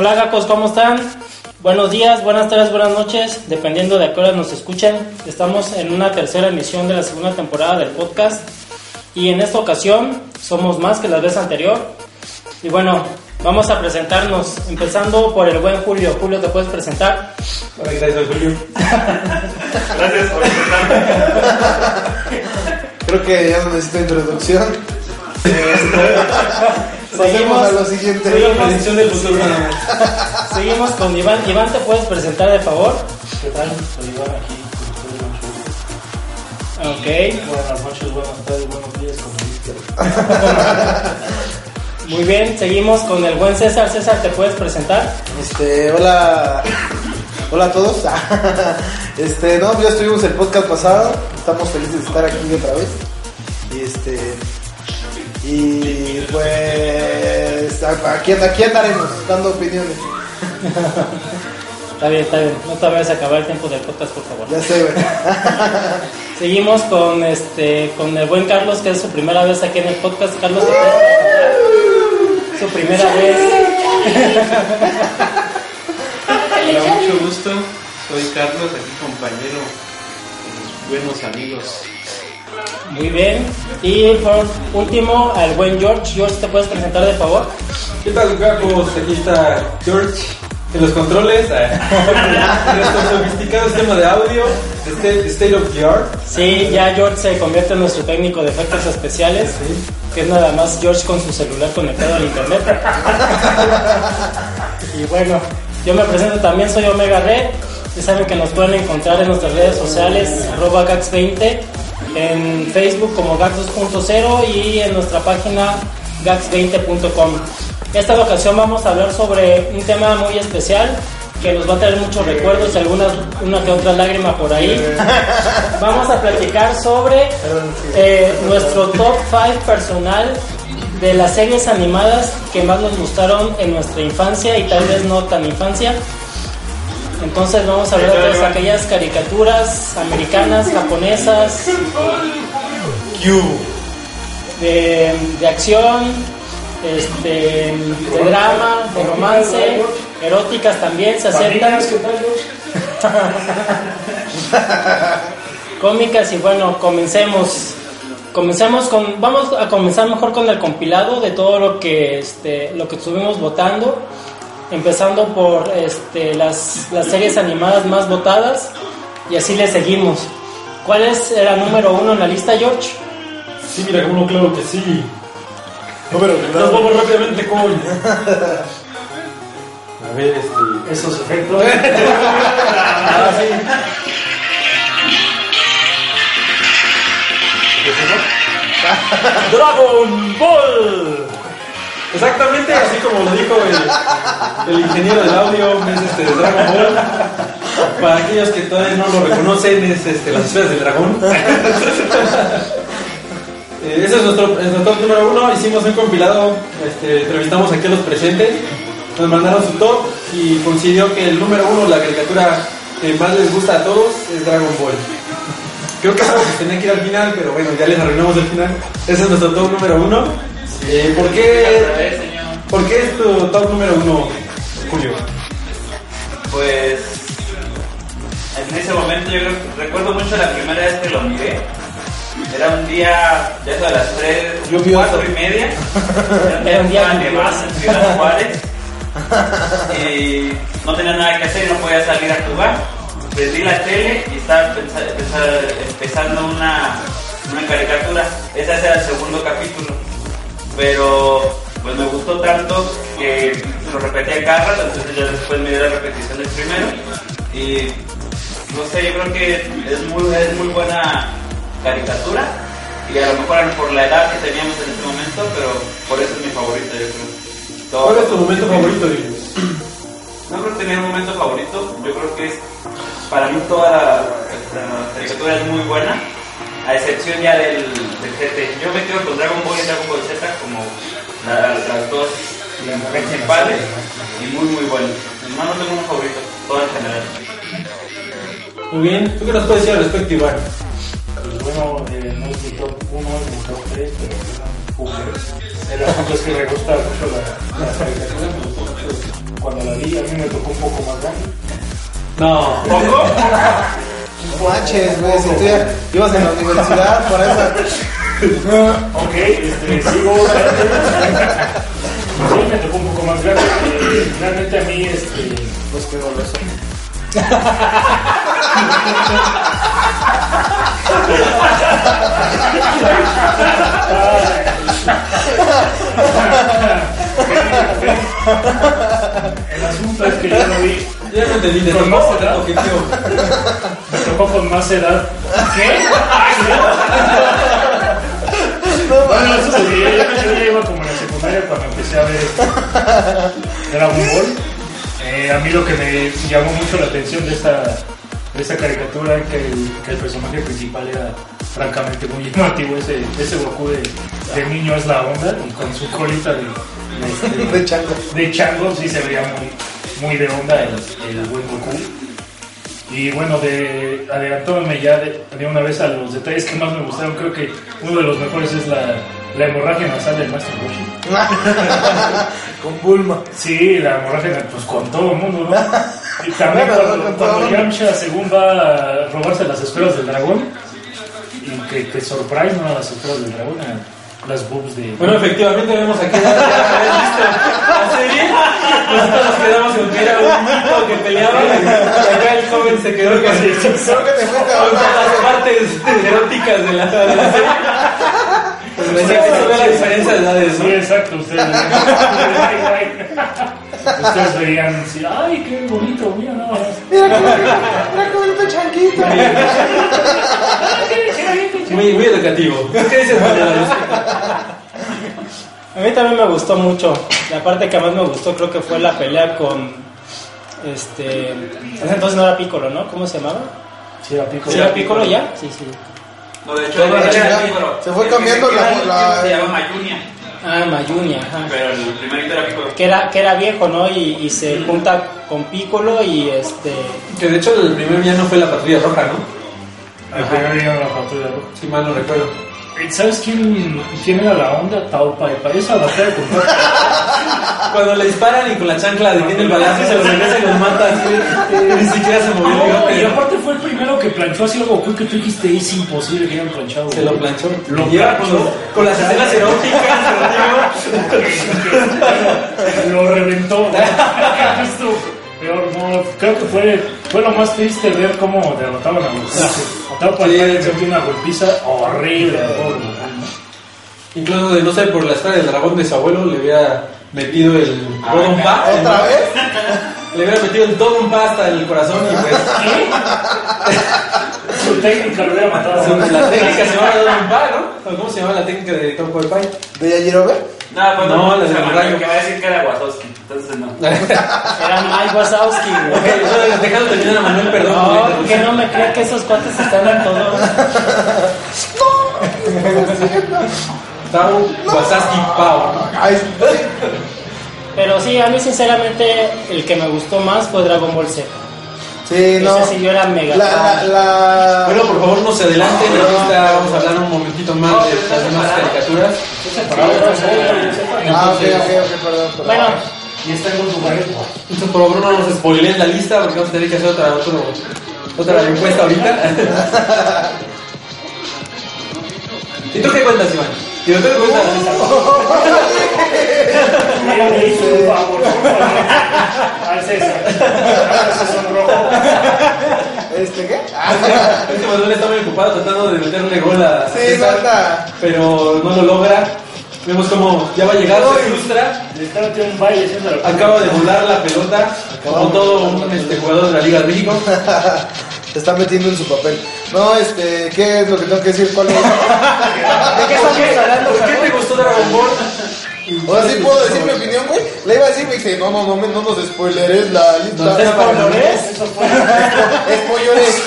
Hola gacos, ¿cómo están? Buenos días, buenas tardes, buenas noches, dependiendo de a qué hora nos escuchen. Estamos en una tercera emisión de la segunda temporada del podcast y en esta ocasión somos más que la vez anterior. Y bueno, vamos a presentarnos, empezando por el buen Julio. Julio, ¿te puedes presentar? Hola, gracias, Julio. Gracias por presentarme. Creo que ya no necesito introducción. Pasemos Seguimos. a lo siguiente. Predicción del futuro. Seguimos con Iván. Iván, ¿te puedes presentar de favor? ¿Qué tal? Soy Iván aquí. Ok, Buenas noches, buenas tardes, buenos días, como muy bien. Seguimos con el buen César. César, ¿te puedes presentar? Este, hola. Hola a todos. Este, no, ya estuvimos el podcast pasado. Estamos felices de estar aquí otra vez. Y este. Y pues. Aquí, aquí andaremos dando opiniones. Está bien, está bien. No te vayas a acabar el tiempo del podcast, por favor. Ya sé, güey. Seguimos con este con el buen Carlos, que es su primera vez aquí en el podcast. Carlos, su primera vez. Hola, mucho gusto. Soy Carlos, aquí compañero de los buenos amigos. Muy bien. Y por último, al buen George. George, ¿te puedes presentar de favor? ¿Qué tal, Gacos? Aquí está George en los controles. Nuestro sofisticado sistema de audio, state, state of the art. Sí, ya George se convierte en nuestro técnico de efectos especiales. Que es nada más George con su celular conectado al internet. y bueno, yo me presento también, soy Omega Red. Ya saben que nos pueden encontrar en nuestras redes sociales, arroba gax20, en Facebook como gax 2.0 y en nuestra página gax20.com. Esta ocasión vamos a hablar sobre un tema muy especial que nos va a traer muchos recuerdos y algunas, una que otra lágrima por ahí. Vamos a platicar sobre eh, nuestro top 5 personal de las series animadas que más nos gustaron en nuestra infancia y tal vez no tan infancia. Entonces vamos a hablar de todas aquellas caricaturas americanas, japonesas, de, de acción, este, de drama, de romance, eróticas también se aceptan. cómicas y bueno, comencemos. Comencemos con, vamos a comenzar mejor con el compilado de todo lo que, este, lo que estuvimos votando, empezando por este, las, las series animadas más votadas y así le seguimos. ¿Cuál es la número uno en la lista, George? Sí, mira, como claro que sí. Número Nos vamos rápidamente con. A ver, este. Esos efectos. Ah, sí. Dragon Ball. Exactamente así como lo dijo el, ingeniero del audio, es este Dragon Ball. Para aquellos que todavía no lo reconocen, es este, las esferas del dragón. Eh, ese es nuestro, es nuestro top número uno. Hicimos un compilado, este, entrevistamos aquí a los presentes, nos mandaron su top y coincidió que el número uno, la caricatura que más les gusta a todos, es Dragon Ball. Creo que tenía que ir al final, pero bueno, ya les arruinamos el final. Ese es nuestro top número uno. Eh, ¿por, qué, ¿Por qué es tu top número uno, Julio? Pues en ese momento yo creo recuerdo mucho la primera vez que lo miré. Era un día, ya eso a las 3, Lluvioso. 4 y media. Era un día más en Ciudad Juárez. Y no tenía nada que hacer y no podía salir a jugar. Prendí la tele y estaba empezando una, una caricatura. Ese era el segundo capítulo. Pero pues me gustó tanto que lo repetía cada rato, entonces ya después me dio la repetición del primero. Y no sé, yo creo que es muy, es muy buena caricatura. Y a lo mejor por la edad que teníamos en ese momento, pero por eso es mi favorita, yo creo. Todo- ¿Cuál es tu momento favorito, no creo tener un momento favorito. Yo creo que es, para mí toda la, la caricatura es muy buena, a excepción ya del, del GT. Yo me quedo con Dragon Ball y Dragon Ball Z como la- las dos principales y muy muy buenas. No, no tengo un favorito, todo en general. Muy bien. ¿Tú qué nos puedes decir al respecto, Iván? Pues bueno, eh, no es mi top 1, es mi top 3, pero. El asunto es que me gusta mucho la, la caricatura, cuando la vi, a mí me tocó un poco más grande. No. ¿Poco? No manches, güey, si tú ya ibas en la universidad para esa. Ok, este, sigo. Sí, me tocó un poco más grande. Eh, Realmente a mí, este, Pues qué doloroso. el asunto es que yo lo vi, Ya no entendí. ¿De más qué tío? Con más edad. ¿Qué? Bueno, eso yo, ya iba como en la secundaria cuando empecé a ver Dragon Ball. Eh, a mí lo que me llamó mucho la atención de esta, de esta caricatura es que el, que el personaje principal era francamente muy llamativo. Ese, ese Goku de, de niño es la onda y con su colita de, de, este, De chango. de chango sí se veía muy, muy de onda el, el buen Goku. Y bueno, de, adelantándome ya de, de una vez a los detalles que más me gustaron, creo que uno de los mejores es la, la hemorragia nasal del Master Roshi. Con Bulma. Sí, la hemorragia pues con todo el mundo, ¿no? Y también cuando, cuando. Yamcha según va a robarse las esferas del dragón y que, que surprise no a las esferas del dragón, a las boobs de... Bueno, efectivamente vemos aquí visto la serie. Nosotros nos quedamos con que era un niño que peleaba y acá el joven se quedó con, Creo que te las partes eróticas de la, de la serie. Pues me decía que se ve la diferencia de edades, Sí, ¿no? exacto, ustedes veían, ustedes veían, sí, ay, qué bonito, mira nada más. Mira cómo, mira cómo está changuito. Muy, muy educativo. ¿Qué dices? A mí también me gustó mucho. La parte que más me gustó creo que fue la pelea con. Este. Entonces no era Piccolo, ¿no? ¿Cómo se llamaba? Sí, era pico. ¿Sí era Piccolo ya? Sí, sí. No, de hecho, era. Piccolo. Se fue cambiando la- era Se llama Mayunia, Ah, Mayunia, ajá. pero el primerito era Piccolo. Que era, que era viejo, ¿no? Y, y se junta con Piccolo y este. Que de hecho el primer villano fue la patrulla roja, ¿no? Al primer día de la factura. Si mal no recuerdo. ¿Sabes quién, quién era la onda? Pai. Esa batalla con Cuando le disparan y con la chancla detiene el balazo y se lo regresa y los mata así. Ni siquiera se movió el No, y aparte fue el primero que planchó así a Goku que tú dijiste es imposible que hayan planchado. Se lo planchó. Lo Lleva con, planchó. con las escenas eróticas, lo reventó. Esto, peor, no, creo que fue, fue lo más triste ver cómo derrotaban a los Tao Pai Sí, una golpiza horrible. Incluso de no sé, por la espada del dragón de su abuelo le hubiera metido el Ah, Dodon Pa. ¿Otra vez? Le hubiera metido el Dodon Pa hasta el corazón y pues Su técnica lo hubiera matado. su- la técnica se llama Dodon Pa, ¿no? ¿O ¿Cómo se llama la técnica de Tom Pai? ¿De Yajirobe? No, pues No, no, la del rayo. que va a decir que era Wazowski, entonces no. Era Mike Wazowski, güey. dejando terminar a Manuel, perdón. No, que no me crea que esos cuates están en todo. Tao Wasaski Pao. Ay, Pero sí, a mí sinceramente el que me gustó más fue Dragon Ball Z. sí, no. Ese sí yo era mega La, la, fan. la... Bueno, por favor, no se adelanten. Ahorita vamos a hablar un momentito más de las demás caricaturas. Ah, ok, ok, ok, perdón. perdón. Bueno, Y está en dos lugares. Entonces, por favor, no nos spoileen la lista porque vamos a tener que hacer otra, otro- otra encuesta ahorita. ¿Y tú qué cuentas, Iván? ¿Y tú qué cuentas? Mira, le hizo un favor, por favor. Al César. Sonrojo. ¿Este qué? Este Manuel está muy ocupado tratando de meterle gol a Sí, César, pero no lo logra. Vemos como ya va a llegar, se frustra. Acaba de volar la pelota como todo un este, jugador de la Liga de México. Se está metiendo en su papel. No, este, ¿qué es lo que tengo que decir? ¿Cuál es? ¿de qué estamos hablando? ¿Por qué te gustó Dragon Ball? O sea, sí puedo decir mi opinión, güey. Le iba a decir, me dice, no, no, no, me- no nos spoileres la lista. No te spoileres. Eso fue. Spoileres.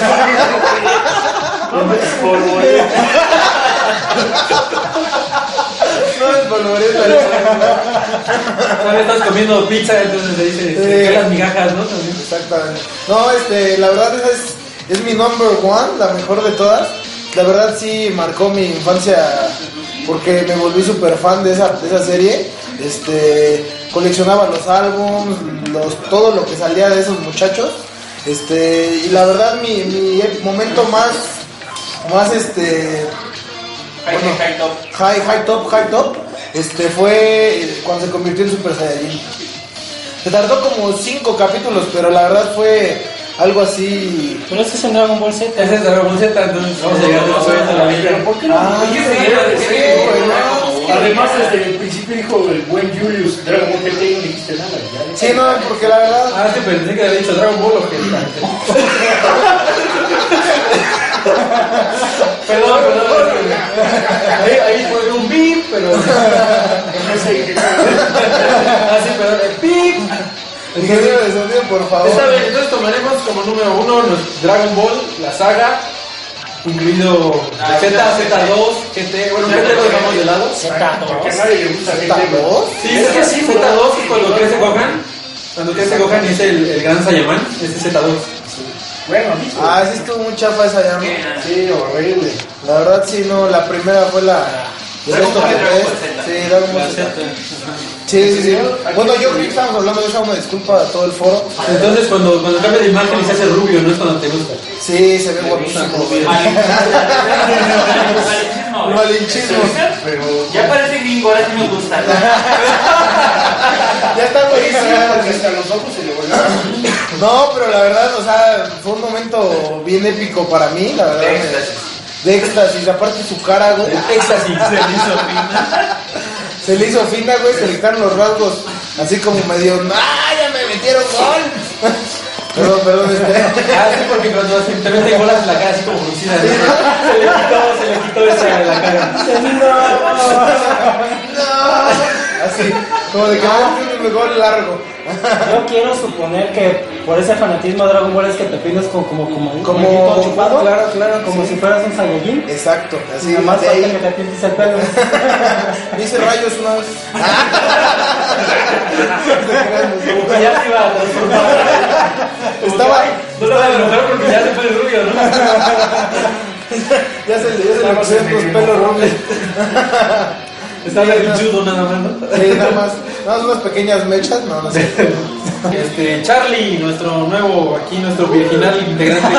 No me spoilees. Todavía estás comiendo pizza, entonces le dice, Sí. ¿qué las migajas, no? También. Exactamente. No, este, la verdad esa es, es mi number one, la mejor de todas. La verdad sí marcó mi infancia porque me volví súper fan de esa, de esa serie. este, coleccionaba los álbums, los, todo lo que salía de esos muchachos, este, y la verdad mi, mi momento más, más este, High, Bueno. high top. high, high top, high top, este, fue cuando se convirtió en Super Saiyajin. Se tardó como cinco capítulos, pero la verdad fue algo así. Pero ese es en Dragon Ball Z. Ese es Dragon Ball Z, entonces vamos a llegar después de la vida. ¿Por qué no? Ah. Además, desde el principio dijo el buen Julius, Dragon Ball GT y no dijiste nada. Sí, no, porque la verdad. Ah, sí, pensé que había dicho Dragon Ball o que Perdón, perdón. Ahí, ahí fue un beep, pero. No sé qué Ah, sí, perdón, el beep. Ingeniero de sonido, por favor. Está bien, entonces tomaremos como número uno los Dragon Ball, la saga, incluido Ah, Z, sí, Z2, GT, bueno, GT lo dejamos de lado. Porque a nadie le gusta GT. ¿Dos? Sí, es que sí, Z2 es cuando crece Gohan. Cuando crece Gohan es el, el gran Saiyaman, ese es Z2. Bueno. Ah, sí estuvo muy chafa esa ya, ¿no? Sí, horrible. La verdad sí, no, la primera fue la... de que ves. Sí, Dragon Ball Z. Sí, sí, sí. Bueno, yo creo que estábamos hablando de eso, una disculpa a todo el foro. Entonces cuando, cuando cambia de imagen y se hace rubio, no es cuando te gusta. Sí, se ve guapísimo. Malinchismo. Malinchismo. Pero. Ya parece gringo, ahora sí me gusta. Ya está buenísimo. porque hasta los ojos se le volvieron. No, pero la verdad, o sea, fue un momento bien épico para mí, la verdad. De éxtasis. De éxtasis, aparte su cara, güey. Éxtasis. Se le hizo fina, güey, se le quitaron los rasgos, así como medio, ¡ah, ya me metieron gol! Perdón, perdón, este. Ah, sí, porque cuando se te meten bolas en la cara así como fruncida. Se le quitó, se le quitó esa de la cara. No, así, como de que me un gol largo. Yo quiero suponer que por ese fanatismo a Dragon Ball es que te pides como como como Como- manguito chupado, claro, claro, como sí. si fueras un Saiyajin. Exacto, así. Nada más de falta ahí. que te pintes el pelo. Me hice rayos una vez. ya te iba a transformar. Estaba, No lo voy a enojar porque ya se fue el rubio, ¿no? ya se le, ya se le pusieron los pelos rubios. Está berrinchudo nada más, ¿no? Sí, nada más, nada más unas pequeñas mechas, no, no sé. Este, Charlie, nuestro nuevo, aquí nuestro virginal integrante.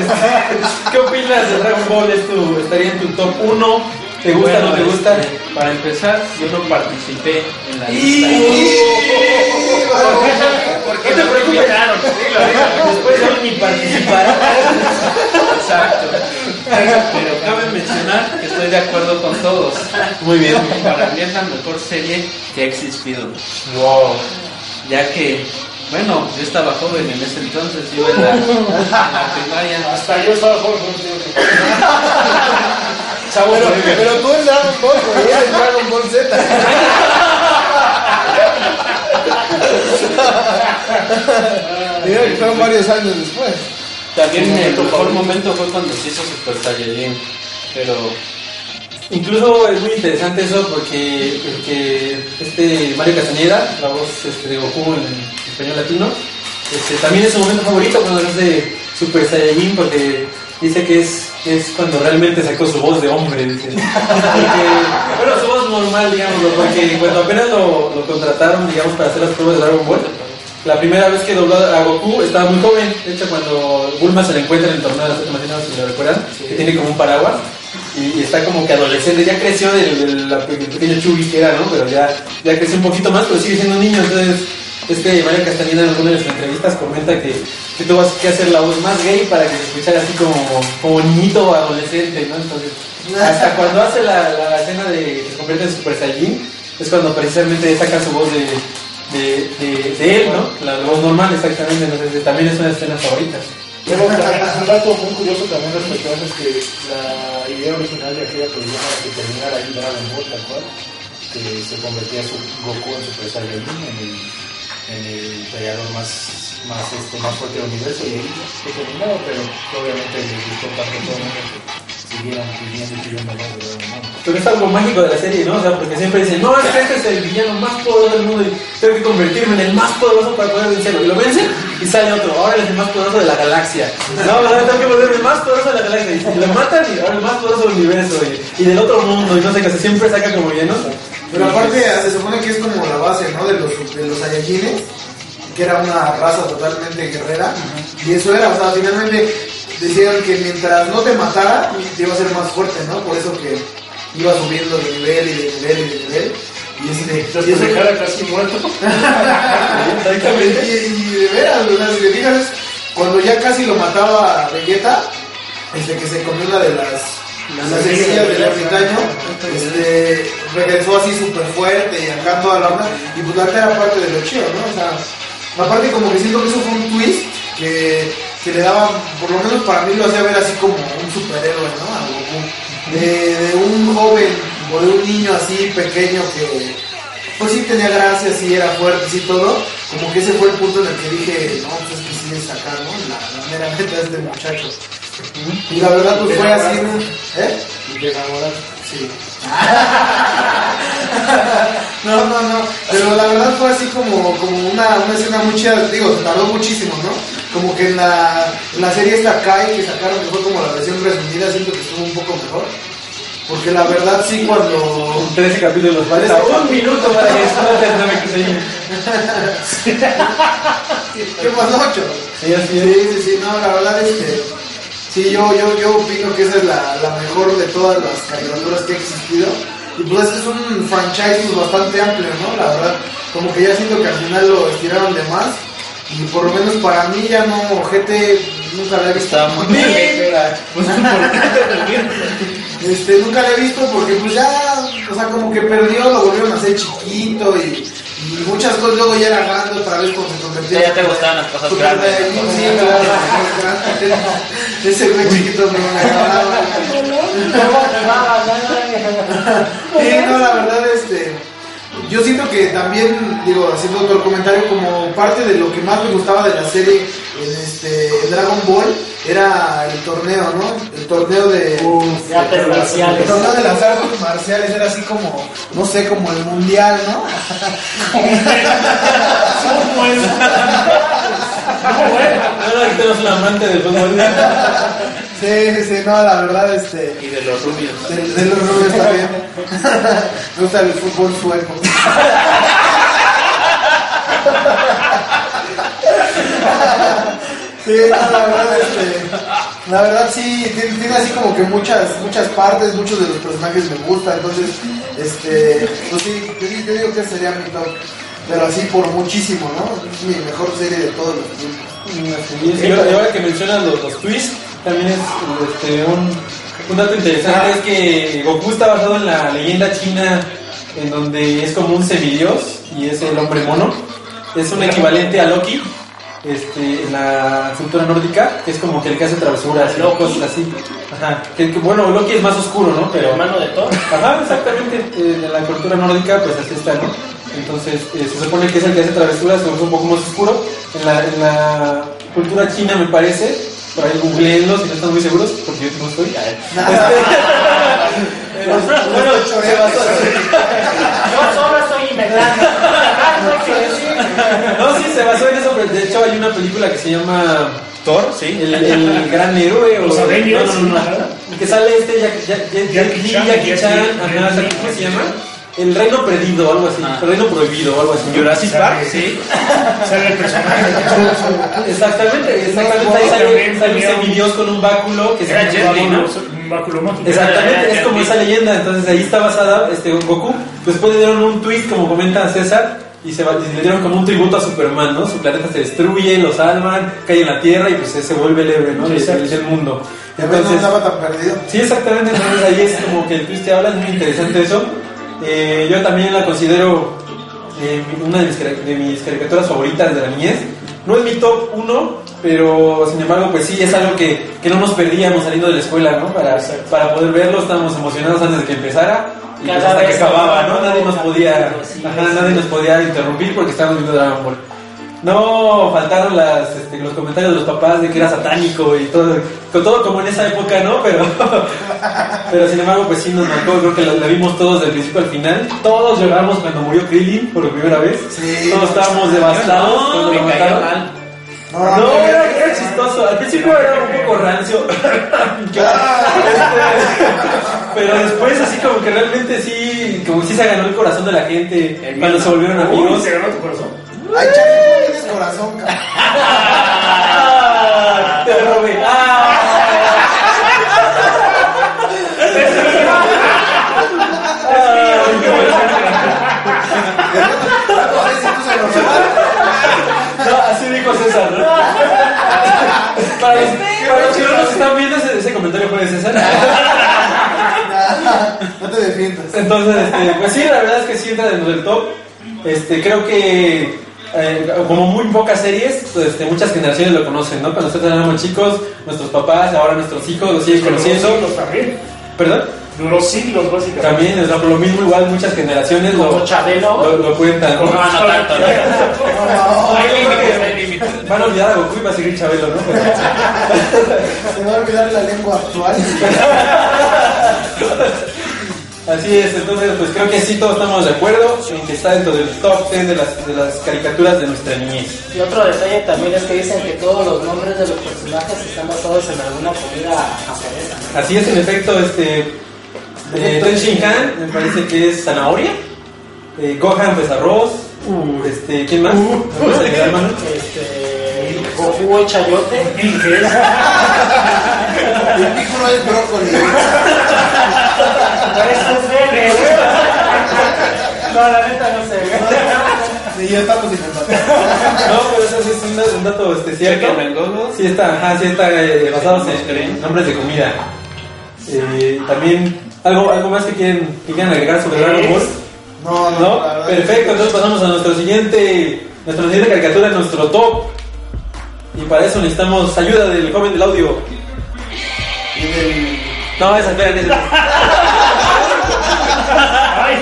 Este, ¿Qué opinas de Dragon Ball? ¿Es tu- ¿Estaría en tu top 1? ¿Te gusta o Bueno, no te gusta? este, para empezar, yo no participé en la Y- lista. ¿Por qué te preocuparon? Después de ni participar. Pero cabe mencionar que estoy de acuerdo con todos. Muy bien. Para mí es la mejor serie que ha existido. Wow. Ya que, bueno, yo estaba joven en ese entonces, iba en la, en la primaria. Hasta yo estaba joven. Chavo, Pero, pero tú en Dragon Ball, güey, eres Dragon Ball Z. Mira que fueron varios años después. También el mejor momento fue cuando se hizo Super Saiyajin. Pero Incluso es muy interesante eso porque, porque este Mario Castañeda, la voz este, de Goku en español latino, este, también es su momento favorito cuando es de Super Saiyajin porque dice que es, es cuando realmente sacó su voz de hombre. Dice. Porque, bueno, su voz normal, digámoslo, porque cuando apenas lo, lo contrataron, digamos, para hacer las pruebas de Dragon Ball, la primera vez que dobló a Goku estaba muy joven. De hecho, cuando Bulma se le encuentra en el torneo de las finales, si lo recuerdan, que tiene como un paraguas y, está como que adolescente. Ya creció del, pequeño chubby que era, ¿no? Pero ya, ya creció un poquito más, pero sigue siendo un niño. Entonces, este Mario Castañeda en alguna de sus entrevistas comenta que, que tuvo que hacer la voz más gay para que se escuchara así como, como niñito o adolescente, ¿no? Entonces, hasta cuando hace la, la escena de que se convierte en Super Saiyajin, es cuando precisamente saca su voz de, de, de, él, ¿no? La voz normal, exactamente. Entonces, también es una de las escenas favoritas. Un dato muy curioso también respecto a eso es que la idea original de aquella programa era que terminara ahí Dragon Ball, tal cual, que se convertía su Goku en Super Saiyajin, en el, en el peleador más, más, este, más fuerte del universo, y ahí se terminó, pero obviamente les gustó tanto todo el mundo Pero es algo mágico de la serie, ¿no? O sea, porque siempre dicen, no, es que este es el villano más poderoso del mundo y tengo que convertirme en el más poderoso para poder vencerlo. Y lo vencen y sale otro, ahora es el más poderoso de la galaxia. No, ahora tengo que volverme el más poderoso de la galaxia. Y lo matan y ahora el más poderoso del universo y, y del otro mundo y no sé qué, o siempre saca como llenos. Pero aparte se supone que es como la base, ¿no? De los, de los Saiyajines, que era una raza totalmente guerrera. Y eso era, o sea, finalmente decían que mientras no te matara, te iba a ser más fuerte, ¿no? Por eso que iba subiendo de nivel y de nivel y de nivel. Y, eso- te dejara casi muerto. y, y de veras, o sea, si te fijas, cuando ya casi lo mataba Vegeta, este que se comió una de las, las semillas del ermitaño, este, regresó así súper fuerte y acá toda la onda, y pues la era parte de lo chido, ¿no? O sea, aparte como que siento que eso fue un twist que, que le daba, por lo menos para mí lo hacía ver así como un superhéroe, ¿no? A Goku. De, de un joven o de un niño así pequeño que pues sí tenía gracia, sí era fuerte, sí todo, como que ese fue el punto en el que dije, no, pues es que sí es acá, ¿no? La, la mera neta de este muchacho. Y la verdad pues fue así, ¿no? ¿eh? Y enamoras. Sí. no, no, no, pero la verdad fue así como, como una, una escena muy chida, digo, se tardó muchísimo, ¿no? Como que en la, en la serie esta Kai que sacaron, que fue como la versión resumida, siento que estuvo un poco mejor. Porque la verdad sí cuando... 13 capítulos, falta un minuto para que se ¿Qué pasó, ocho? Sí, así Sí, es. sí, sí, no, la verdad es que sí, yo, yo, yo opino que esa es la, la mejor de todas las caricaturas que ha existido. Y pues es un franchise bastante amplio, ¿no? La verdad, como que ya siento que al final lo estiraron de más. Y por lo menos para mí ya no, GT nunca la he visto. Estaba muy bien. Este, nunca la he visto porque pues ya, o sea, como que perdió, lo volvieron a hacer chiquito y, y muchas cosas luego ya era grande otra vez cuando se convirtió. Ya te gustaban las cosas grandes. Saiyajin, Sí, claro, las cosas grandes. Ese güey chiquito no me agradaba. No, la verdad, este. Yo siento que también, digo, haciendo otro comentario, como parte de lo que más me gustaba de la serie en este Dragon Ball era el torneo, ¿no? El torneo de. de artes El marciales. torneo de las artes marciales era así como, no sé, como el mundial, ¿no? Ahora que tenemos un amante del fútbol. Sí, sí, sí, no, la verdad, este. Y de los rubios. De, de los rubios también. Me gusta el fútbol sueco. Sí, no, la verdad, este, la verdad sí, tiene, tiene así como que muchas, muchas partes, muchos de los personajes me gustan, entonces, este, pues sí, yo, yo digo que sería mi top, pero así por muchísimo, ¿no? Es mi mejor serie de todos los tiempos. Y y ahora que mencionas los, los twists, también es este, un, un dato interesante, es que Goku está basado en la leyenda china, en donde es como un semidios y es el hombre mono. Es un equivalente a Loki, este, en la cultura nórdica, que es como que el que hace travesuras y cosas así. Ajá. Que, que, bueno, Loki es más oscuro, ¿no? Pero, hermano de Thor. Ajá, exactamente. eh, en la cultura nórdica, pues así está, ¿no? Entonces, eh, se supone que es el que hace travesuras, es un poco más oscuro. En la, en la cultura china, me parece, por ahí googleenlo si no están muy seguros, porque yo no estoy. Bueno, se basó. Yo solo estoy inventando. No sí, se basó en eso, pero de hecho hay una película que se llama Thor, sí. El, el Gran Héroe. Los o, Avengers, no, no, no. Que sale este Jack- Jack- Jack- Jackie Chan, Jackie Jackie- Chan, Jackie- ajá, ¿sabes ¿cómo se llama? El Reino Perdido, algo así. Ah. El Reino Prohibido, algo así. Jurassic Park, sí. Sale el personaje de. Exactamente, exactamente. Ahí sale, sale un semidios con un báculo que se llama. Un báculo mágico. Exactamente, es como esa leyenda, entonces ahí está basada este Goku. Después le dieron un twist, como comenta César, y se va- y le dieron como un tributo a Superman, ¿no? Su planeta se destruye, lo salvan, cae en la Tierra y pues se vuelve el héroe, ¿no? Sí, exacto. del mundo. Ya ves, no Entonces, estaba tan perdido. Sí, exactamente, entonces ahí es como que el twist que habla, es muy interesante eso. Eh, yo también la considero eh, una de mis, de mis caricaturas favoritas de la niñez. No es mi top 1, pero sin embargo, pues sí, es algo que, que no nos perdíamos saliendo de la escuela, ¿no? Para, para poder verlo, estábamos emocionados antes de que empezara y pues hasta que acababa, ¿no? Nadie nos podía, ajá, nadie nos podía interrumpir porque estábamos viendo Dragon Ball. No faltaron las, este, los comentarios de los papás de que era satánico y todo, con todo como en esa época, ¿no? Pero, pero sin embargo, pues sí nos marcó, creo que la, la vimos todos del principio al final. Todos lloramos cuando murió Krillin por primera vez. Sí. todos estábamos devastados No, cuando lo cayó mataron. No, No, no, era, era chistoso. Al principio era un poco rancio. Pero después así como que realmente sí, como que sí se ganó el corazón de la gente cuando se volvieron Uy, amigos. se ganó tu corazón. Ay, tienes corazón, cabrón. Ah, Te robé. Ah. No así dijo César, ¿no? Para los, para los que no nos están viendo, ese, ese comentario fue de César. No te defiendas. Entonces, este, pues sí, la verdad es que sí entra dentro del top. Este, creo que eh, como muy pocas series, pues, este, muchas generaciones lo conocen, ¿no? Cuando nosotros éramos chicos, nuestros papás, ahora nuestros hijos lo siguen conociendo. siglos también. ¿Perdón? Duró siglos, básicamente. También es lo lo mismo, igual muchas generaciones lo, Chabelo. lo, lo cuentan. ¿no? No, no tanto. ¿no? Hay límites, hay límites. Van a olvidar a Goku y va a seguir Chabelo, ¿no? Se va a olvidar la lengua actual. Así es, entonces pues creo que sí todos estamos de acuerdo en que está dentro del top 10 de las, de las caricaturas de nuestra niñez. Y otro detalle también es que dicen que todos los nombres de los personajes están basados en alguna comida japonesa. ¿no? Así es, en efecto, este eh, Ten Shin Han me parece que es zanahoria, eh, Gohan pues arroz, este, ¿quién más? ¿Me parece que hermano? Este, Goku chayote. El piccolo es brócoli. No, la neta no sé. Sí, ya estamos sin. No, pero eso sí es un, dato- un dato este, cierto. Sí está, ajá, sí está eh, basados en, nombres de comida. Eh, también, ¿algo, ¿algo más que quieren, que quieran agregar sobre Dragon Ball? No, no, ¿No? verdad. Perfecto, entonces pasamos a nuestro siguiente, nuestra siguiente caricatura, nuestro top. Y para eso necesitamos ayuda del joven del audio. Y del. No, esa, espera, esa.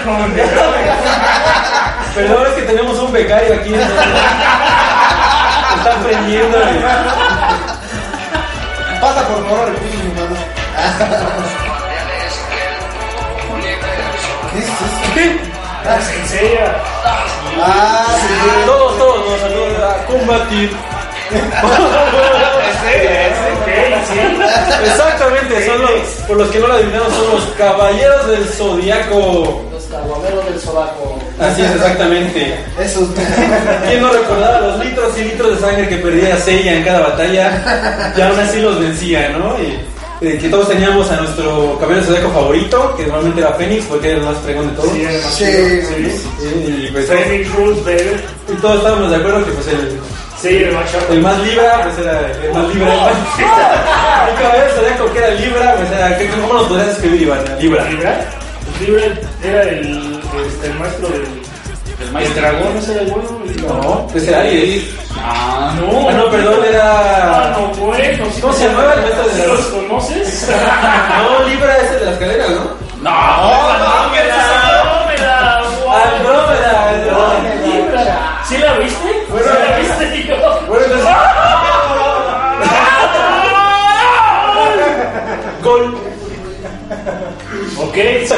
Joder. Perdón, es que tenemos un becario aquí. Está aprendiendo. Pasa por favor a recursos humanos. ¿Qué es eso? ¿Qué? Ah, sí. Todos, todos nos saludan a combatir. Exactamente, son los, por los que no lo adivinaron, son los caballeros del zodiaco. Los caguameros del sobaco. Así es, exactamente. Eso. ¿Quién no recordaba los litros y litros de sangre que perdía Seiya en cada batalla? Y aún así los vencía, ¿no? Y eh, que todos teníamos a nuestro caballero zodiaco favorito, que normalmente era Fénix, porque era el más fregón de todos. Sí, además, Sí, sí. Y, pues, todos, Phoenix Rules, baby. y todos estábamos de acuerdo que pues el, Sí, el matchup. el más libra, pues era el más libra. El, más- el caballero zodiaco que era libra, pues era, ¿qué- ¿cómo nos podrías escribir, Iván? Libra. ¿Libra? Libra era el, este, el maestro del. El dragón, ese era el bueno. No, pues era Aries. Ah, No, Ah, no, perdón, Ah, era... no, bueno. sí ¿Cómo se llamaba el maestro del ¿Sí dragón? los conoces? No, libra es el de las cadenas, ¿no? No, no, me da. Andrómeda. Libra. ¿Sí la viste? Bueno, ¿Sí la viste, tío? Bueno, entonces. Gol. Ok, sí,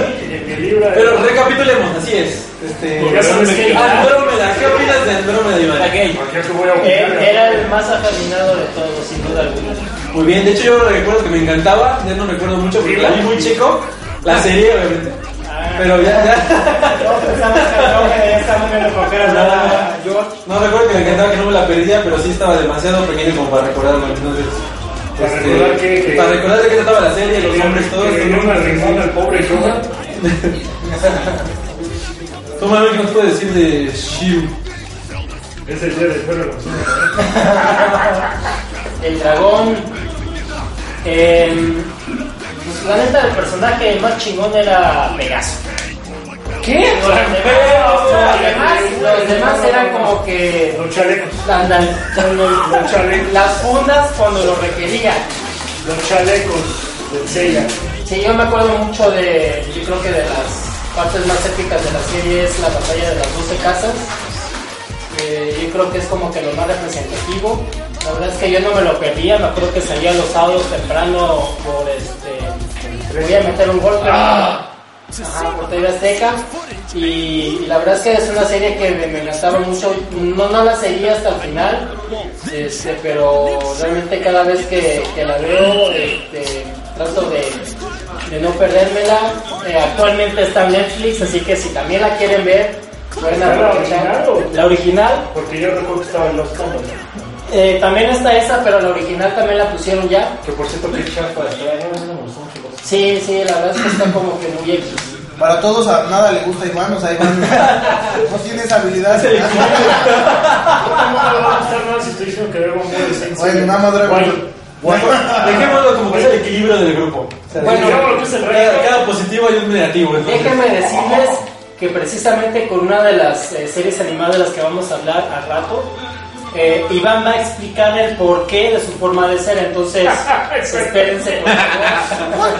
Pero recapitulemos, así es. Este, que- Andrómeda, ¿qué opinas de Andrómeda, Iván? ¿Para qué te voy a obligar? Era el más afeminado de todos, sin duda alguna. Muy bien, de hecho yo recuerdo que me encantaba, ya no recuerdo mucho porque la vi muy chico, la serie obviamente. Pero ya, ya. No, pensamos que Andrómeda ya estaba muy nada, George. No recuerdo que me encantaba que no me la perdía, pero sí estaba demasiado pequeño como para recordarlo. Entonces, Para este, recordar que- que- para recordar de qué trataba la serie, los hombres, todos. Que dio una rimón al pobre Johan. Tú, Manuel, ¿qué nos puedes decir de Shiu? Es el día del perro. El dragón. em, pues la neta, el personaje más chingón era Pegaso. ¿Qué? Los demás, los demás, los demás eran como que chalecos. Los chalecos. las fundas cuando lo requerían. Los chalecos del Seiya. Sí, yo me acuerdo mucho de, yo creo que de las partes más épicas de la serie es la batalla de las 12 casas. Eh, yo creo que es como que lo más representativo. La verdad es que yo no me lo perdía, me acuerdo que salía los sábados temprano por este... Voy a meter un gol, pero... Ajá, por TV Azteca. Y, y la verdad es que es una serie que me, me encantaba mucho. No, no la seguía hasta el final, Este, pero realmente cada vez que, que la veo, este, trato de, de no perdérmela. Eh, actualmente está en Netflix, así que si también la quieren ver, pueden ¿La aprovechar. original o- La original. Porque yo recuerdo que estaba en los combos, Eh, también está esa, pero la original también la pusieron ya. Que por cierto, que chafa. Sí, sí, la verdad es que está como que muy X. Para todos a nada le gusta a Iván, o sea, Iván no tiene esa habilidad. No me va a gustar nada si estoy diciendo que es en Bueno, nada más Dragon Guay. Dejémoslo como que es el equilibrio del grupo. O sea, Bueno, que es el cada, cada positivo hay un negativo. entonces- Déjenme decirles que precisamente con una de las eh, series animadas de las que vamos a hablar al rato, eh, Iván va a explicar el porqué de su forma de ser, entonces espérense por favor.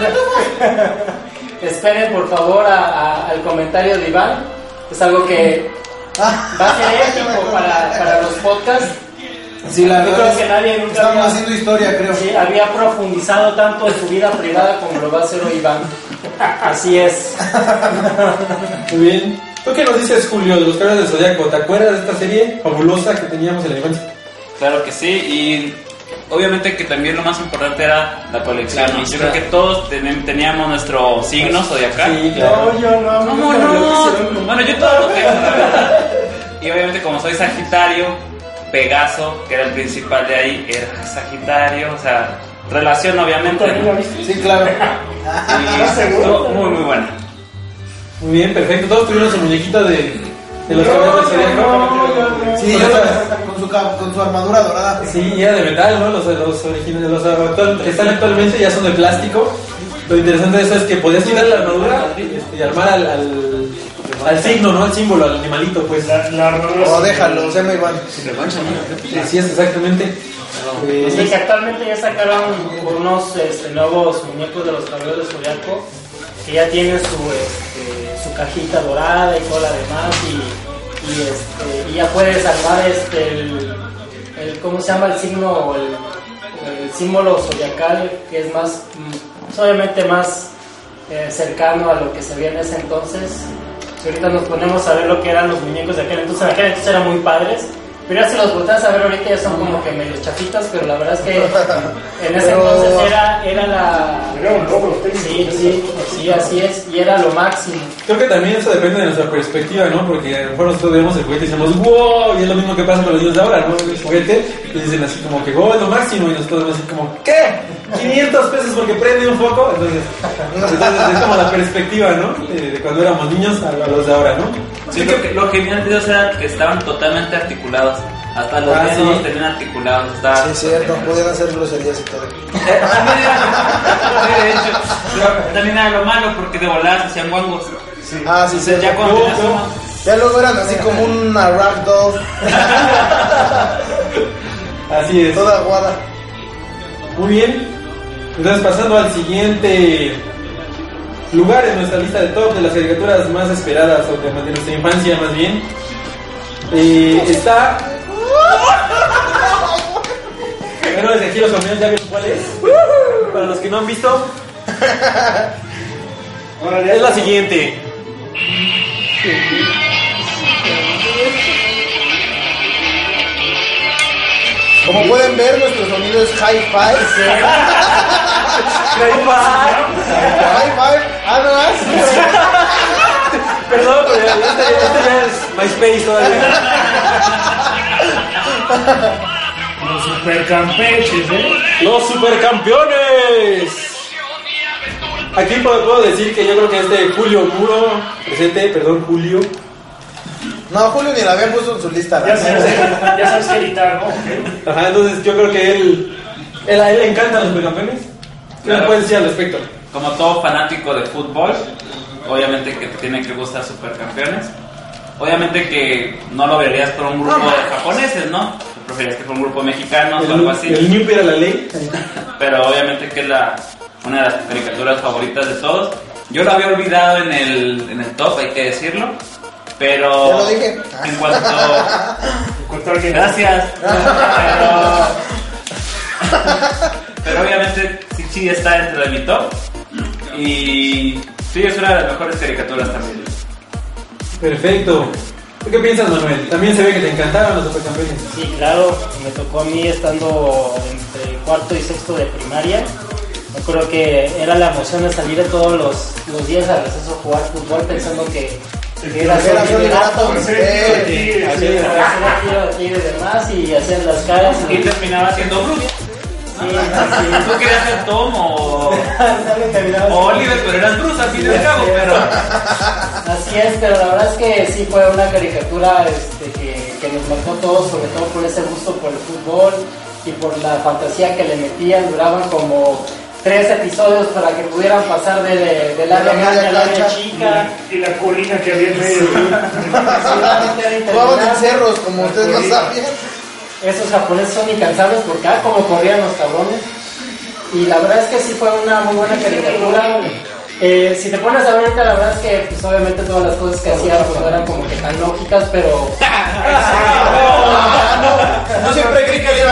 Esperen por favor a- a- al comentario de Iván, es algo que va a ser épico para, para los podcasts. Sí, la Yo verdad creo que es- nadie nunca Estamos había- haciendo historia, creo. Sí, había profundizado tanto en su vida privada como lo va a hacer hoy Iván. Así es. Muy bien. ¿Tú qué nos dices, Julio, de los caballeros del Zodíaco? ¿Te acuerdas de esta serie fabulosa que teníamos en la infancia? Claro que sí, y obviamente que también lo más importante era la colección. ¿no? Yo creo que todos ten- teníamos nuestro signo zodiacal. Sí, claro. yo no, ¿Cómo no? Bueno, yo todo lo tengo, la verdad. Y obviamente como soy Sagitario, Pegaso, que era el principal de ahí, era Sagitario, o sea, relación obviamente. Sí, claro. Y muy, muy buena. Muy bien, perfecto. Todos tuvieron su muñequita de, de los caballeros del Zodíaco. Sí, sabes, con su, con su armadura dorada. Sí, ya de metal, ¿no? Los, los originales, los actual- que están actualmente ya son de plástico. Lo interesante de eso es que podías quitar la armadura este, y armar al, al, al signo, ¿no? Al símbolo, al animalito, pues. La, la armadura. O déjalo, se llama Iván. Así es, exactamente. Eh, Sí, que actualmente ya sacaron unos este, nuevos muñecos de los caballeros de Zodiaco que ya tienen su, este, su cajita dorada y todo lo demás y, y, este, y ya puedes armar este, el, el- ¿cómo se llama? El signo, el, el símbolo zodiacal que es más, mm, obviamente más eh, cercano a lo que se veía en ese entonces. Si ahorita nos ponemos a ver lo que eran los muñecos de aquel entonces, en aquel entonces eran muy padres. Pero ya si los volteas a ver ahorita ya son como que medio chafitas, pero la verdad es que en ese Pero- entonces era, era la... Era un robo los técnicos. Sí, sí, sí, así es, y era lo máximo. Creo que también eso depende de nuestra perspectiva, ¿no? Porque a lo mejor nosotros vemos el juguete y decimos, wow, y es lo mismo que pasa con los niños de ahora, ¿no? El juguete, y dicen así como que, wow, es lo máximo, y nosotros vemos así como, ¿qué? 500 pesos porque prende un foco. Entonces, entonces es como la perspectiva, ¿no? De, de cuando éramos niños a, los de ahora, ¿no? Sí, lo, que, lo genial de ellos era que estaban totalmente articulados. Hasta los Ah, dedos sí. los tenían articulados. Estaba Sí, es cierto, podían hacer groserías y todo. Eh, también era, sí, de hecho, también era lo malo porque de volada se hacían guangos. Ah, sí, ya cuando Ya luego eran así como una ragdoll, Así es. toda aguada. Muy bien. Entonces, pasando al siguiente lugar en nuestra lista de top de las caricaturas más esperadas, o de nuestra infancia más bien, eh, está. Bueno, desde aquí los compañeros ya vieron cuál es. Para los que no han visto, es la siguiente. Como pueden ver, nuestro sonido es hi-fi. Hi-fi, ananas. Perdón, pero este, este ya es MySpace todavía. Los supercampeches, ¿eh? Los supercampeones. Aquí puedo, puedo decir que yo creo que este Julio Muro, presente, perdón, Julio. No, Julio ni la habían puesto en su lista. Ya sabes, ya sabes qué editar, ¿no? Ajá, entonces yo creo que él, él a él le encantan los supercampeones. ¿Qué me Claro. puedes decir al respecto? como todo fanático de fútbol, obviamente que te tiene que gustar supercampeones. Obviamente que no lo verías por un grupo de japoneses, ¿no? Preferirías que por un grupo mexicano o algo El, así. el New era la ley. Pero obviamente que es la, una de las caricaturas favoritas de todos. Yo lo había olvidado en el, en el top, hay que decirlo. Pero Ya lo dije. en cuanto Encontrar alguien- Gracias. Pero, pero obviamente sí, sí está dentro de mi top. Y sí, es una de las mejores caricaturas también. Perfecto. ¿Tú qué piensas, Manuel? También se ve que te encantaron los supercampeones. Sí, claro, me tocó a mí estando entre cuarto y sexto de primaria. Me acuerdo que era la emoción de salir todos los, los días al receso a jugar fútbol pensando que era de demás y hacían las caras. Y terminaba siendo Bruce. Tú querías ser Tom o, así. Oliver, pero eras Bruce y al cabo. Pero Así es, pero la verdad es que sí fue una caricatura este, que, que nos marcó todos, sobre todo por ese gusto por el fútbol y por la fantasía que le metían. Duraban como tres episodios para que pudieran pasar de, de- del área la grande al área chica. Y la colina que había en medio. Jugaban en cerros, como ustedes no sabían. Esos japoneses son incansables porque ah, como corrían los cabrones. Y la verdad es que sí fue una muy buena caricatura. Eh, si te pones a ver ahorita, la verdad es que pues, obviamente todas las cosas que hacía pues, no eran como que tan lógicas, pero no siempre creí que había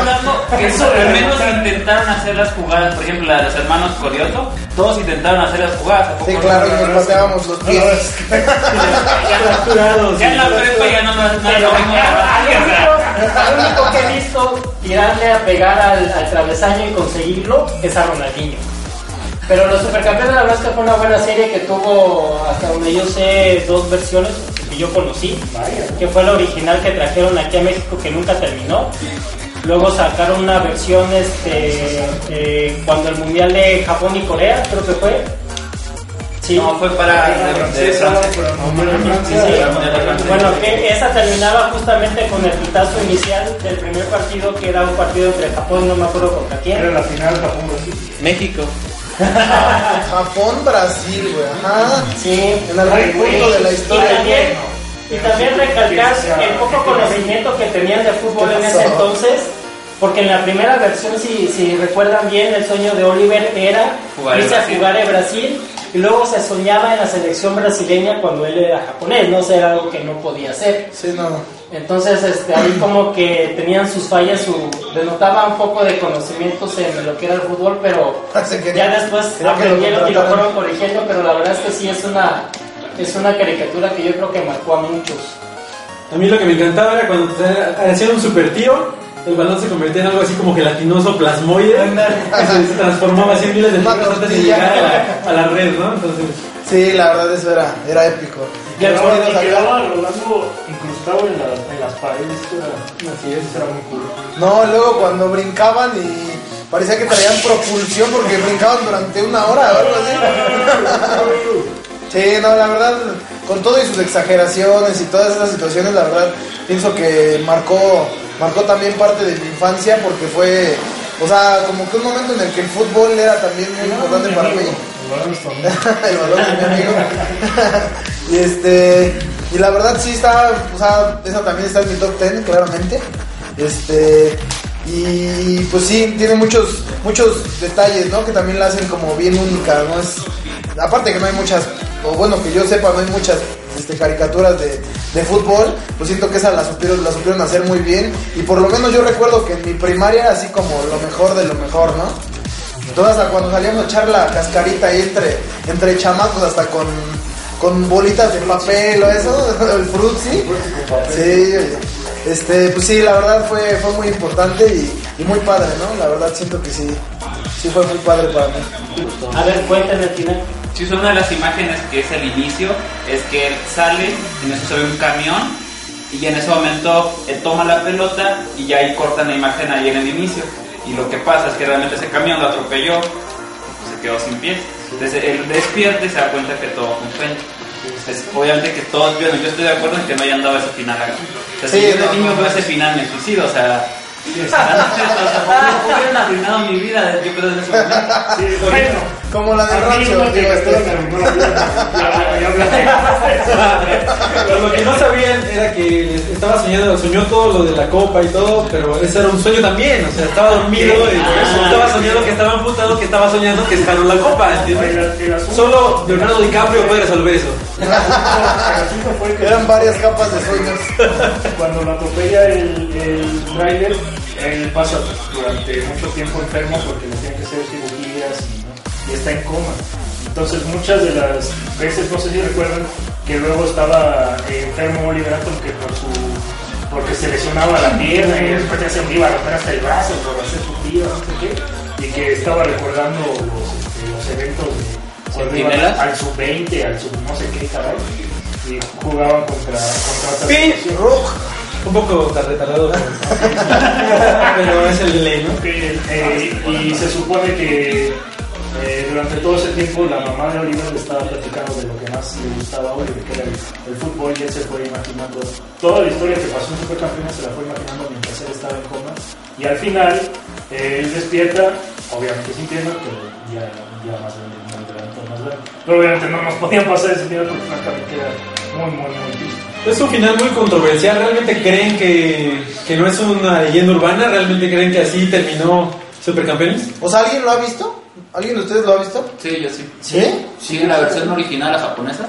eso al menos intentaron hacer las jugadas. Por ejemplo, la de los hermanos Corioto, todos intentaron hacer las jugadas. ¿a poco Sí, no? claro, y nos pateábamos los pies. capturados. Ya en la prepa ya no, no, no, Pero no, no, al no, único, que he visto tirarle a pegar al, al travesaño y conseguirlo es a Ronaldinho. Pero los supercampeones la verdad es que fue una buena serie que tuvo hasta donde yo sé dos versiones que yo conocí, que fue la original que trajeron aquí a México que nunca terminó. Luego sacaron una versión este, eh, cuando el mundial de Japón y Corea, creo que fue. Sí. No, fue para de, de Francia. Sí, sí. Bueno, que esa terminaba justamente con el pitazo inicial del primer partido, que era un partido entre Japón, no me acuerdo contra Era quién. la final Japón-Brasil. México. Japón, Brasil, güey. Ajá. Sí, En algún punto de la y historia. también, y también recalcar el poco conocimiento que tenían de fútbol en ese entonces, porque en la primera versión, si, si recuerdan bien, el sueño de Oliver era Jugar irse a jugar en Brasil, y luego se soñaba en la selección brasileña cuando él era japonés, no O sea, era algo que no podía hacer. Sí, no. Entonces, este, ahí como que tenían sus fallas, su, denotaba un poco de conocimientos en lo que era el fútbol, pero ya después que aprendieron y lo fueron corrigiendo, pero la verdad es que sí es una, es una caricatura que yo creo que marcó a muchos. A mí lo que me encantaba era cuando te hacían un super tiro, el balón se convertía en algo así como gelatinoso, plasmoide, y se transformaba así en miles de Una figuras antes de tortilla. llegar a la, a la red, ¿no? Entonces, Sí, la verdad, eso era, era épico. Quedaba, y quedaba lo largo incrustado en, la- en las paredes. Era, así es, eso era muy cool. No, luego cuando brincaban y parecía que traían propulsión porque brincaban durante una hora o algo así. Sí, no, la verdad, con todo y sus exageraciones y todas esas situaciones, la verdad, pienso que marcó, marcó también parte de mi infancia porque fue, o sea, como que un momento en el que el fútbol era también muy importante para mí. El balón es el balón mi amigo. y este, y la verdad sí está, o sea, esa también está en mi top 10, claramente. Este, y pues sí, tiene muchos, muchos detalles, ¿no? Que también la hacen como bien única, ¿no? Es, aparte que no hay muchas, o bueno, que yo sepa, no hay muchas este, caricaturas de, de fútbol, pues siento que esa la supieron, la supieron hacer muy bien. Y por lo menos yo recuerdo que en mi primaria era así como lo mejor de lo mejor, ¿no? Entonces hasta cuando salíamos a echar la cascarita ahí entre, entre chamacos, hasta con, con bolitas de papel o eso, el frutzi. Sí, este, pues sí, la verdad fue, fue muy importante y, y muy padre, ¿no? La verdad siento que sí, sí fue muy padre para mí. A ver, cuéntenme al final. Sí, es una de las imágenes que es el inicio, es que él sale, en eso se ve un camión, y en ese momento él toma la pelota y ya ahí cortan la imagen ahí en el inicio. Y lo que pasa es que realmente ese camión lo atropelló, y se quedó sin pies. Entonces él despierta y se da cuenta que todo fue un sueño. Entonces, obviamente que todos, bueno, yo estoy de acuerdo en que no hayan dado ese final acá. O sea, si Sí, yo de no, niño veo no. ese final me suicido, o sea... o sea, ¿cómo hubieran arruinado mi vida? Yo creo en ese momento. Sí, bueno. Como la mí rancho, este. la lo que no sabían era que estaba soñando, soñó todo lo de la copa y todo, pero ese era un sueño también, o sea, estaba dormido y por eso estaba soñando que estaba amputado, que estaba soñando que ganó la copa, ¿entiendes? El- el asunto- Solo Leonardo DiCaprio puede resolver eso. Eran varias capas de sueños. cuando lo atropella el, el driver, él pasa durante mucho tiempo enfermo porque le tienen que hacer cirugías y, y está en coma. Entonces muchas de las veces, no sé si recuerdan, que luego estaba eh, enfermo Oliver Atom que por su porque se lesionaba la pierna y después ya se le iba a romper hasta el brazo por hacer su tío, no sé qué, y que estaba recordando los, este, los eventos de cuando al sub-20, al sub no sé qué caray, y jugaban contra, contra Sí. selecciones. Un poco tan retardado, pero es el ley, ¿no? Que, eh, y se supone que eh, durante todo ese tiempo la mamá de Oliver le estaba platicando de lo que más le gustaba a Oliver, que era el, el fútbol, y él se fue imaginando toda la historia que pasó en Supercampeones, se la fue imaginando mientras él estaba en coma. Y al final, eh, él despierta, obviamente sin piernas, pero ya, ya más grande, más grande, más grande. Pero obviamente no nos podían pasar ese final porque francamente era muy, muy, muy triste. Es un final muy controversial. ¿Realmente creen que, que no es una leyenda urbana? ¿Realmente creen que así terminó Supercampeones? O sea, ¿alguien lo ha visto? ¿Alguien de ustedes lo ha visto? Sí, yo sí. ¿Sí? Sí, la versión original, la japonesa.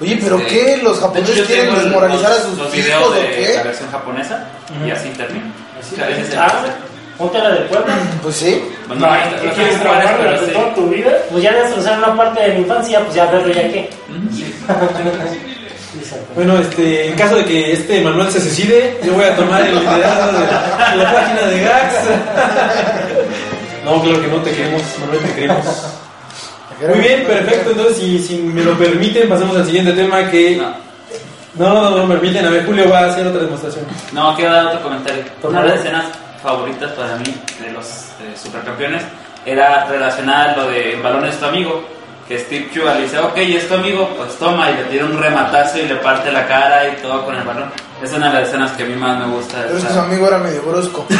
Oye, ¿pero Este, qué? ¿Los hecho, japoneses yo quieren desmoralizar a sus los hijos videos o de qué? la versión japonesa y así termina. Así O el Ah, ponte la de Puebla. Pues sí. Bueno, No, ahí ¿qué no quieres trabajar durante sí. toda tu vida? Pues ya destrozaron una parte de mi infancia, pues ya verlo ya qué. Sí. Bueno, este, en caso de que este Manuel se suicide, yo voy a tomar el liderazgo de, de la página de Gax. No, claro que no te queremos, Manuel, te queremos. Muy bien, perfecto. Entonces, si, si me lo permiten, pasemos al siguiente tema que... No. No, no, no me permiten. A ver, Julio va a hacer otra demostración. No, quiero dar otro comentario. Una de las escenas favoritas para mí de los eh, supercampeones era relacionada a lo de el balón es tu amigo. Que Steve Chuga le dice, ok, es tu amigo, pues toma, y le tira un rematazo y le parte la cara y todo con el balón. Es una de las escenas que a mí más me gusta. de Pero es que su amigo era medio brusco.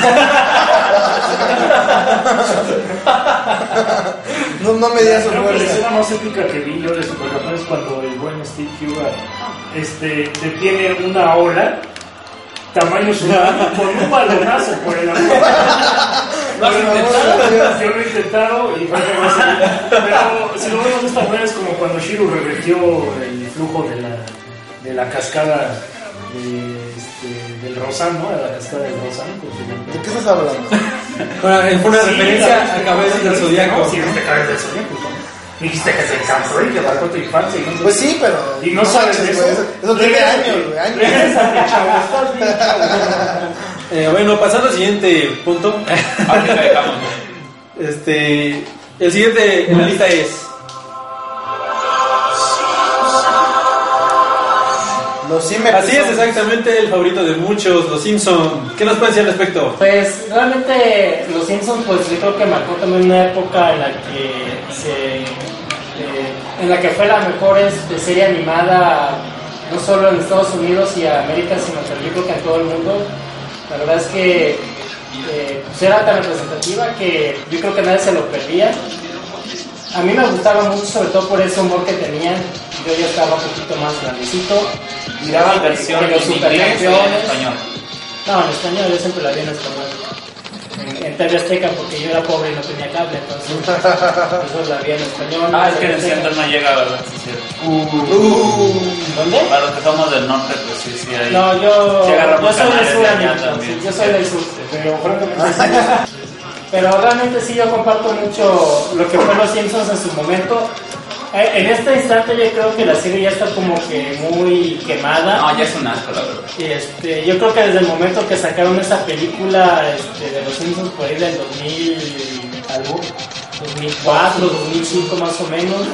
No, no me digas su Creo que la escena más épica que vi yo de Supercampeones es cuando el buen Steve Huga este, detiene una ola tamaño ciudadano con un balonazo por el amor. ¿Lo has intentado? Yo lo he intentado y va a salir. Pero si lo vemos de esta manera es como cuando Shiru revertió el flujo de la, de la cascada de, este, del Rosan, ¿no? De la cascada del su- ¿De qué estás hablando? Bueno, fue una Sí, referencia la- a Cabezas del Zodíaco. Sí, no te cabezas del zodiaco. Dijiste que se cansó y que marcó tu infancia. Y no Pues sí, pero. Y no sabes manches, eso. Eso, eso tiene años, güey. Años. Eh, bueno, pasando al siguiente punto. Dejamos. Este, el siguiente en la lista es Los Así es exactamente el favorito de muchos, Los Simpson. ¿Qué nos puede decir al respecto? Pues realmente Los Simpsons pues yo creo que marcó también una época en la que se en la que fue la mejor este, serie animada no solo en Estados Unidos y América sino también yo creo que en todo el mundo. La verdad es que eh, pues era tan representativa que yo creo que nadie se lo perdía. A mí me gustaba mucho sobre todo por ese humor que tenían. Yo ya estaba un poquito más grandecito. Miraba versión los en inglés español. no, en español, yo siempre la vi en español. En, TV Azteca, porque yo era pobre y no tenía cable, entonces eso la vi en español. Ah, es que en el centro no llega, ¿verdad? Sí, sí. ¿Dónde? Para los que somos del norte, pues sí, sí. Hay... No, yo, yo soy del sur, de yo soy del sur. Pero Pero realmente sí, yo comparto mucho lo que fue Los Simpsons en su momento. Eh, En este instante yo creo que la serie ya está como que muy quemada. No, ya es un asco, la verdad. Y, este, yo creo que desde el momento que sacaron esa película este, de los Simpsons por ahí del 2000, algo, 2004, 2005 más o menos,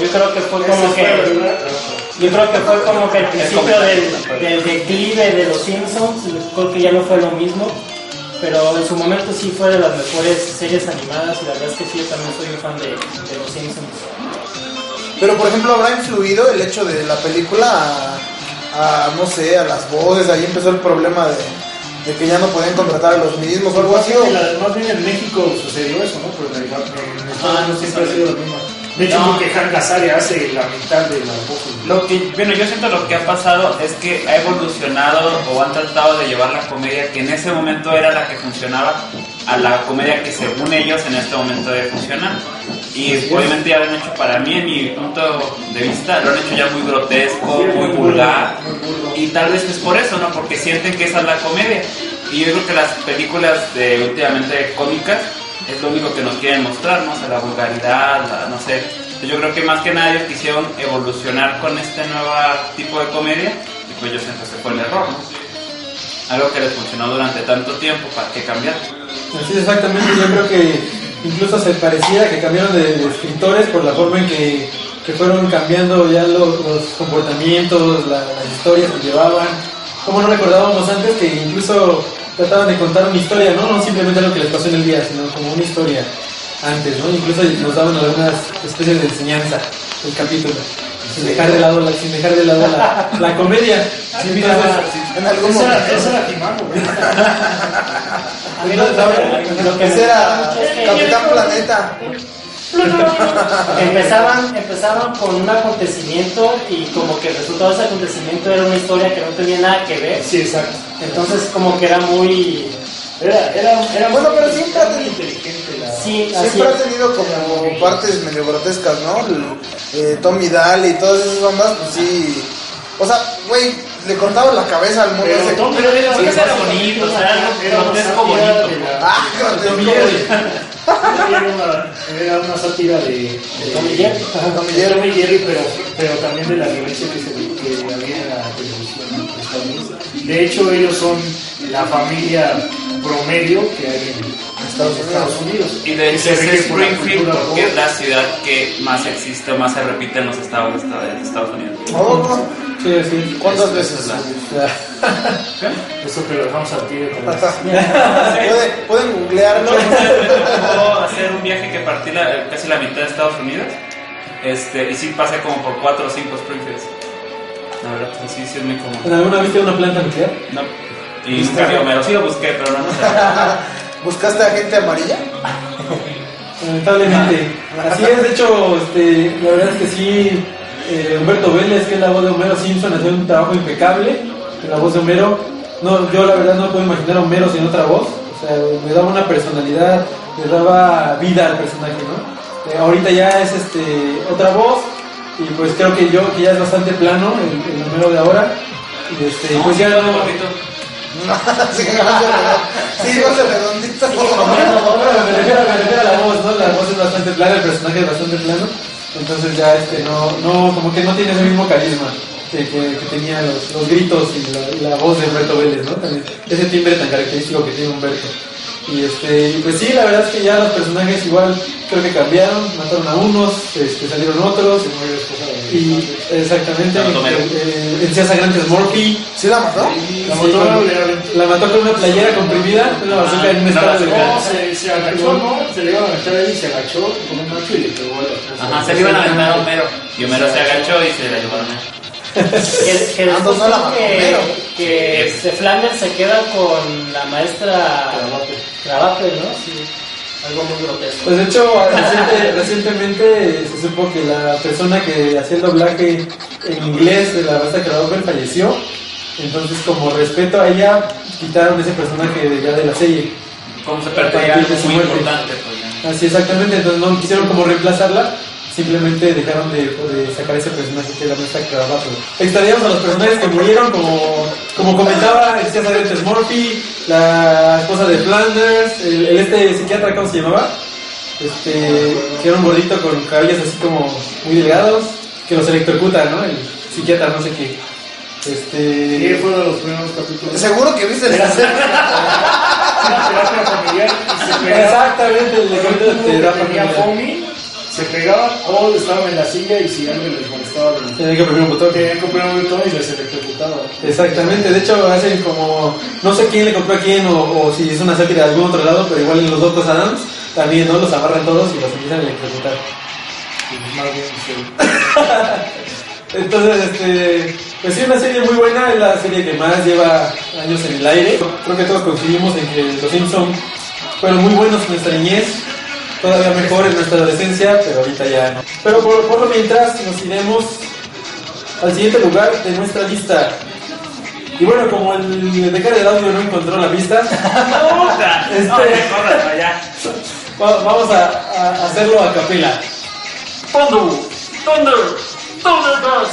yo creo que fue como que yo creo que fue como que el principio del, del declive de los Simpsons, creo que ya no fue lo mismo, pero en su momento sí fue de las mejores series animadas y la verdad es que sí, yo también soy un fan de, de los Simpsons. Pero por ejemplo, habrá influido el hecho de la película a, a, no sé, a las voces. Ahí empezó el problema de, de que ya no podían contratar a los mismos o algo así. o- más bien en México sucedió eso, ¿no? Pero en, en Estados Unidos siempre ha sido lo mismo. De hecho, No. creo que Hank Azaria hace la mitad de las voces. Lo que, bueno, yo siento lo que ha pasado es que ha evolucionado o han tratado de llevar la comedia que en ese momento era la que funcionaba a la comedia que según ellos en este momento debe funcionar. Y obviamente ya lo han hecho para mí, en mi punto de vista, lo han hecho ya muy grotesco, muy vulgar. Y tal vez es por eso, ¿no? Porque sienten que esa es la comedia. Y yo creo que las películas últimamente cómicas es lo único que nos quieren mostrar, ¿no? O sea, la vulgaridad, la- no sé. Yo creo que más que ellos quisieron evolucionar con este nuevo tipo de comedia y pues yo siento que fue el error. Algo que les funcionó durante tanto tiempo, ¿para qué cambiar? Así exactamente, yo creo que incluso se parecía que cambiaron de, escritores por la forma en que, que fueron cambiando ya lo- los comportamientos, la- las historias que llevaban. Como no recordábamos antes que incluso trataban de contar una historia, ¿no? No simplemente lo que les pasó en el día, sino como una historia antes, ¿no? Incluso nos daban algunas especies de enseñanza el capítulo. Sin dejar de lado la, sin dejar de lado la, la comedia. Entonces, En algún Esa momento. esa era Timago, güey. A mí lo, que era Capitán Planeta. empezaban, empezaban con un acontecimiento y como que el resultado de ese acontecimiento era una historia que no tenía nada que ver. Sí, exacto. Entonces como que era muy... Era, era, era Bueno, muy- pero siempre inteligente. Sí, Siempre ha tenido como partes medio grotescas, ¿no? El, eh, Tommy Daly y todas esas ondas, pues sí. O sea, güey, le cortaban la cabeza al mundo Pero ese. Tommy Pero era, sí, era bonito, o sea, era grotesco sátira bonito. Ah. Era una, sátira de, de Tommy Jerry. Tommy Jerry. Tommy Jerry, pero, pero también de la violencia que, se, que había en la televisión. De hecho, ellos son la familia promedio que hay en Estados Estados Unidos. Y de Que hecho es Springfield porque es la ciudad que más existe o más se repite en los estados de Estados- Unidos. Oh, Sí, sí. ¿Cuántas Esa veces? es la- Eso que lo dejamos a ti de comer. Puede- Pueden googlearlo. Tocó hacer un viaje que partí la- casi la mitad de Estados Unidos este, y sí pasé como por 4 o 5 Springfields. La verdad, pues sí, sí es muy común. ¿En alguna viste una planta nuclear? No. Y nunca vi Homero, sí lo busqué, pero no, no sé. ¿Buscaste a gente amarilla? Lamentablemente. Así es, de hecho, este, la verdad es que sí, eh, Humberto Vélez, que es la voz de Homero Simpson, hace un trabajo impecable en la voz de Homero. No, yo la verdad no puedo imaginar a Homero sin otra voz. O sea, le daba una personalidad, le daba vida al personaje, ¿no? Eh, ahorita ya es este otra voz y pues creo que yo que ya es bastante plano el, el Homero de ahora. Y este, pues ya no, no, poquito. Sí, sí, ser redondito. Bueno, me refiero, me refiero a la voz, ¿no? La voz es bastante plana, el personaje es bastante plano. Entonces ya este no, no, como que no tiene ese mismo carisma que, que, que tenía los, los gritos y la, la voz de Humberto Vélez, ¿no? También ese timbre tan característico que tiene Humberto. Y este, y pues sí, la verdad es que ya los personajes igual creo que cambiaron, mataron a unos, este, salieron otros. Y exactamente, Tanto Homero. eh, el César Grandes Morphy ¿Sí la mató? La Sí, mató con- le aventó- la mató con una playera comprimida, una bazooka en un una estado de. No, se, se agachó, ¿no? Se le iba a aventar ahí, se agachó con un macho y le pegó a la Ajá, se le iban a aventar a Homero. Y Homero se agachó y se la llevaron a él. Que, que Ah, después no, no la creo mató que, que Sí. este, Flanders se queda con la maestra Cravape, ¿no? Sí, algo muy grotesco. Pues de hecho, reciente- recientemente se supo que la persona que hacía el doblaje en inglés de la raza Crowder falleció. Entonces, como respeto a ella, quitaron ese personaje de, ya de la serie. Como se perdería algo muy importante, pues. Así exactamente, entonces no quisieron como reemplazarla, simplemente dejaron de, de sacar ese personaje que era nuestra Cravato. Extrañamos a los personajes que murieron, como, como comentaba el César Murphy, la esposa de Flanders, el, el este psiquiatra, ¿cómo se llamaba? Este, que era un gordito con cabellos así como muy delgados, que los electrocuta, ¿no? El psiquiatra, no sé qué. Sí, Este, fue uno de los primeros capítulos. Seguro que viste la serie. Exactamente, el de tenía familiar. foamy, se pegaban o estaban en la silla y si alguien les molestaba, les- Tenía que poner un botón. tenían que poner un botón y les electrocutaba. Exactamente, de hecho hacen como, no sé quién le compró a quién o, o si es una sátira de algún otro lado, pero igual en los Doctors Adams también, ¿no? Los agarran todos y los empiezan a electrocutar. Entonces, este, pues sí, una serie muy buena, es la serie que más lleva años en el aire. Creo que todos coincidimos en que Los Simpsons fueron muy buenos en nuestra niñez, todavía mejor en nuestra adolescencia, pero ahorita ya no. Pero por, por lo mientras nos iremos al siguiente lugar de nuestra lista. Y bueno, como el becario de audio no encontró la pista. Este- va- vamos a, a hacerlo a capela. Thunder, Thunder, Thundercats.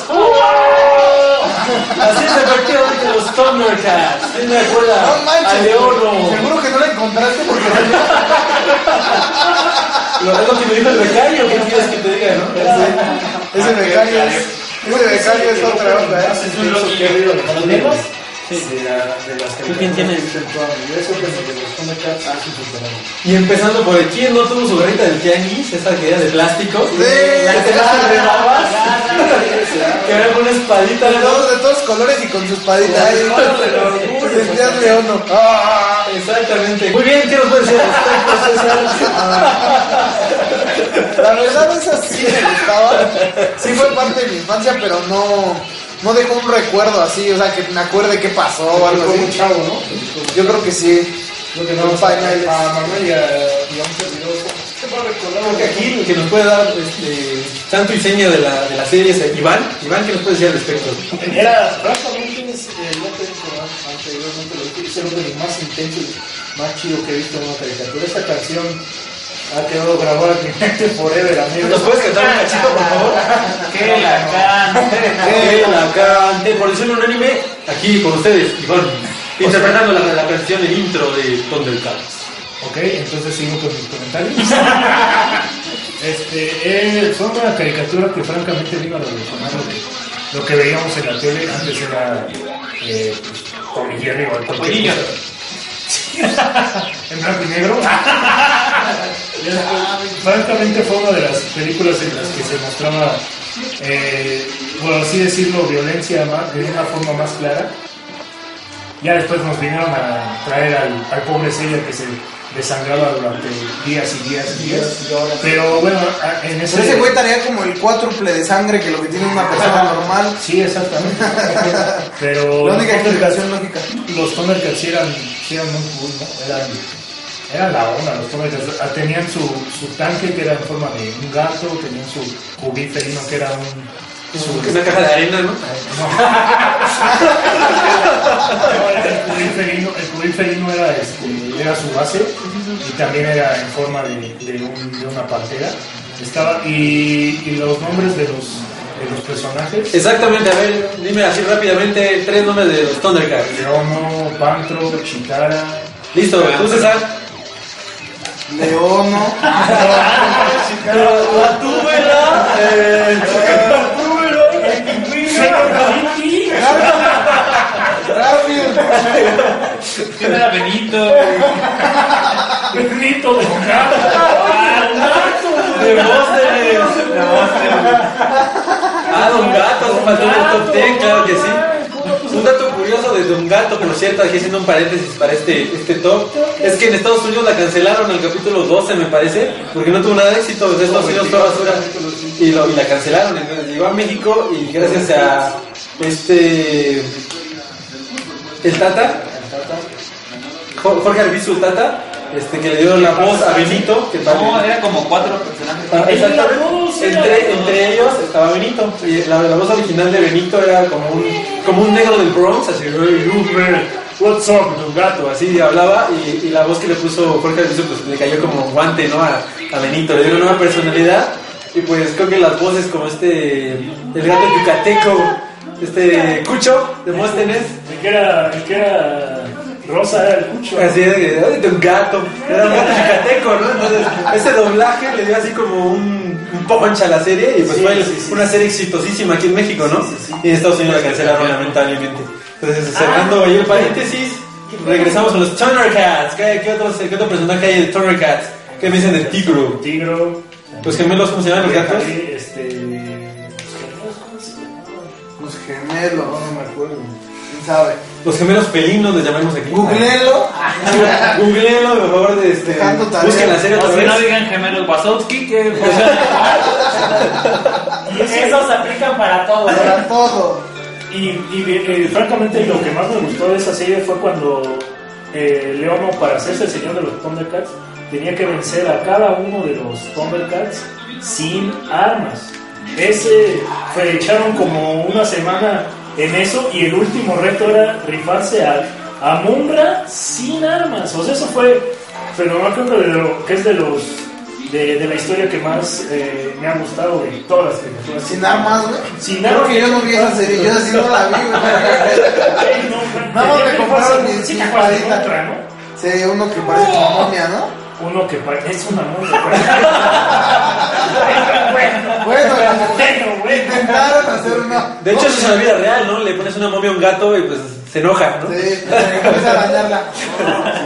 Así es efectivamente los Thundercats. ¿Quién me acuerda? No manches. a Leono. Seguro que no la encontraste porque Lo, es lo que me dijo el becario, ¿qué quieres que te diga, no? Ese becario es, ese becario es otra onda, ¿eh? Es un loco que ha habido ¿Con los negros? de, la- de las ¿Tú quién tienes? Yo eso que de los Thundercats ah, sí. Y empezando por el quién no tuvo su gorrita del tianguis, esa que era de plástico. Sí, La que te rebabas. Que era con una espadita, De todos, de todos colores y con su espadita ahí. Te sentías leono. Ah, Exactamente. Muy bien, ¿qué nos puedes decir? La verdad, esa sí me gustaba. Sí fue parte de mi infancia, pero no, no dejó un recuerdo así, o sea, que me acuerde qué pasó o algo así. chavo, ¿no? Yo creo que sí. Lo que no pañales. a Manuel y a, y a un servidor. ¿Qué va a recordar? Creo que aquí el que nos puede dar este, santo y seña de la, de la serie es Iván. Iván, ¿qué nos puede decir al respecto? Era prácticamente, es, eh, ya te he dicho ¿no? anteriormente, lo dije, es el más intenso y más chido que he visto en una caricatura. Esta canción ha quedado grabada en mi mente forever, amigo. ¿Nos puedes cantar un cachito, por favor? Que la cante. Que la cante por decirlo unánime, aquí con ustedes, Iván, interpretando la, la canción, el intro de Thundercats. Ok, entonces sigo con mis comentarios. este, eh, fue una caricatura que francamente vino a revolucionar lo lo que veíamos en la tele. Antes era eh, Jerry o cualquier cosa. en blanco y negro. Francamente fue una de las películas en las que se mostraba, eh, por así decirlo, violencia más, de una forma más clara. Ya después nos vinieron a traer al, al pobre Seiya que se desangraba durante días y días y días. Pero bueno, a- en ese... Pero ese güey traía como el cuádruple de sangre que lo que tiene una persona normal. Sí, exactamente. Pero La única explicación lógica. los Thundercats sí eran, sí eran muy cool, ¿no? Eran, eran la onda, los. Ah, Tenían su, su tanque que era en forma de un gato, tenían su cubil felino que era un... Su, Una caja de arena, ¿no? el cubil felino, el cubil felino era, este, era su base y también era en forma de, de, un- de una pantera. Estaba, y, y los nombres de los, de los personajes, Exactamente, a ver, dime así rápidamente tres nombres de los Thundercats. Leono, Pantro, Chitara, Listo, tú César. Leono. La túbela. Garfield. ¿Quién era Benito? Benito de gato. De Monsters. Ah, Don Gato, hace falta un top 10, claro que sí. Un dato curioso de Don Gato, por cierto, aquí haciendo un paréntesis para este, este top, es que en Estados Unidos la cancelaron al capítulo 12, me parece, porque no tuvo nada de éxito, desde Estados Unidos fue basura, y, lo, y la cancelaron, entonces llegó a México y gracias a este... El Tata, Jo- Jorge Arbizu Tata, este, que le dio la voz a Benito, que No, era como cuatro personajes. Ah, Exactamente. Entre, entre ellos estaba Benito. Y la, la voz original de Benito era como un, como un negro del Bronx, así, "Hey, you man, what's up, Don gato, así hablaba. Y, y la voz que le puso Jorge Arbizu, pues le cayó como guante, ¿no? A, a Benito, le dio una nueva personalidad. Y pues creo que las voces como este, el gato yucateco, este Cucho de Móstenes, El que era, el que era Rosa era el cucho. Así de, que, "Ay, de un gato, era un gato yucateco, ¿no? Entonces, ese doblaje le dio así como un, un punch a la serie y pues Sí, fue sí, sí. una serie exitosísima aquí en México, ¿no? Y en Estados Unidos la cancelaron lamentablemente. Entonces, cerrando ahí el paréntesis, regresamos a los Thundercats. ¿Qué, qué, otros, ¿Qué otro personaje hay de Thundercats? ¿Qué me dicen de Tigro? Tigro. Los gemelos, ¿cómo se llaman los gatos? Este. Los gemelos. No me acuerdo. ¿Quién sabe? Los gemelos felinos les llamamos aquí. Googleenlo. Googleenlo, por favor, de este, busquen la serie si no digan gemelos Wazowski, que Y esos se aplican para todo. Para todo. Y, eh, francamente lo que más me gustó de esa serie fue cuando eh, Leono, para hacerse el señor de los Thundercats, tenía que vencer a cada uno de los Thundercats sin armas. Ese fue, echaron como una semana en eso y el último reto era rifarse a, a Mumbra sin armas. O sea, eso fue fenomenal, que es de los de, de la historia que más eh, me ha gustado de todas las películas. Sin armas, güey. Sin Creo armas. que yo no vi esa serie. Yo así no la vi, güey. Nada más me compraron mi- espadita. otra, ¿no? Sí, uno que parece como momia, ¿no? Uno que pa- es una momia. Bueno, Bueno, bueno. intentaron hacer una. De hecho, eso es en la vida real, ¿no? Le pones una momia a un gato y pues se enoja, ¿no? Sí, empieza a dañarla.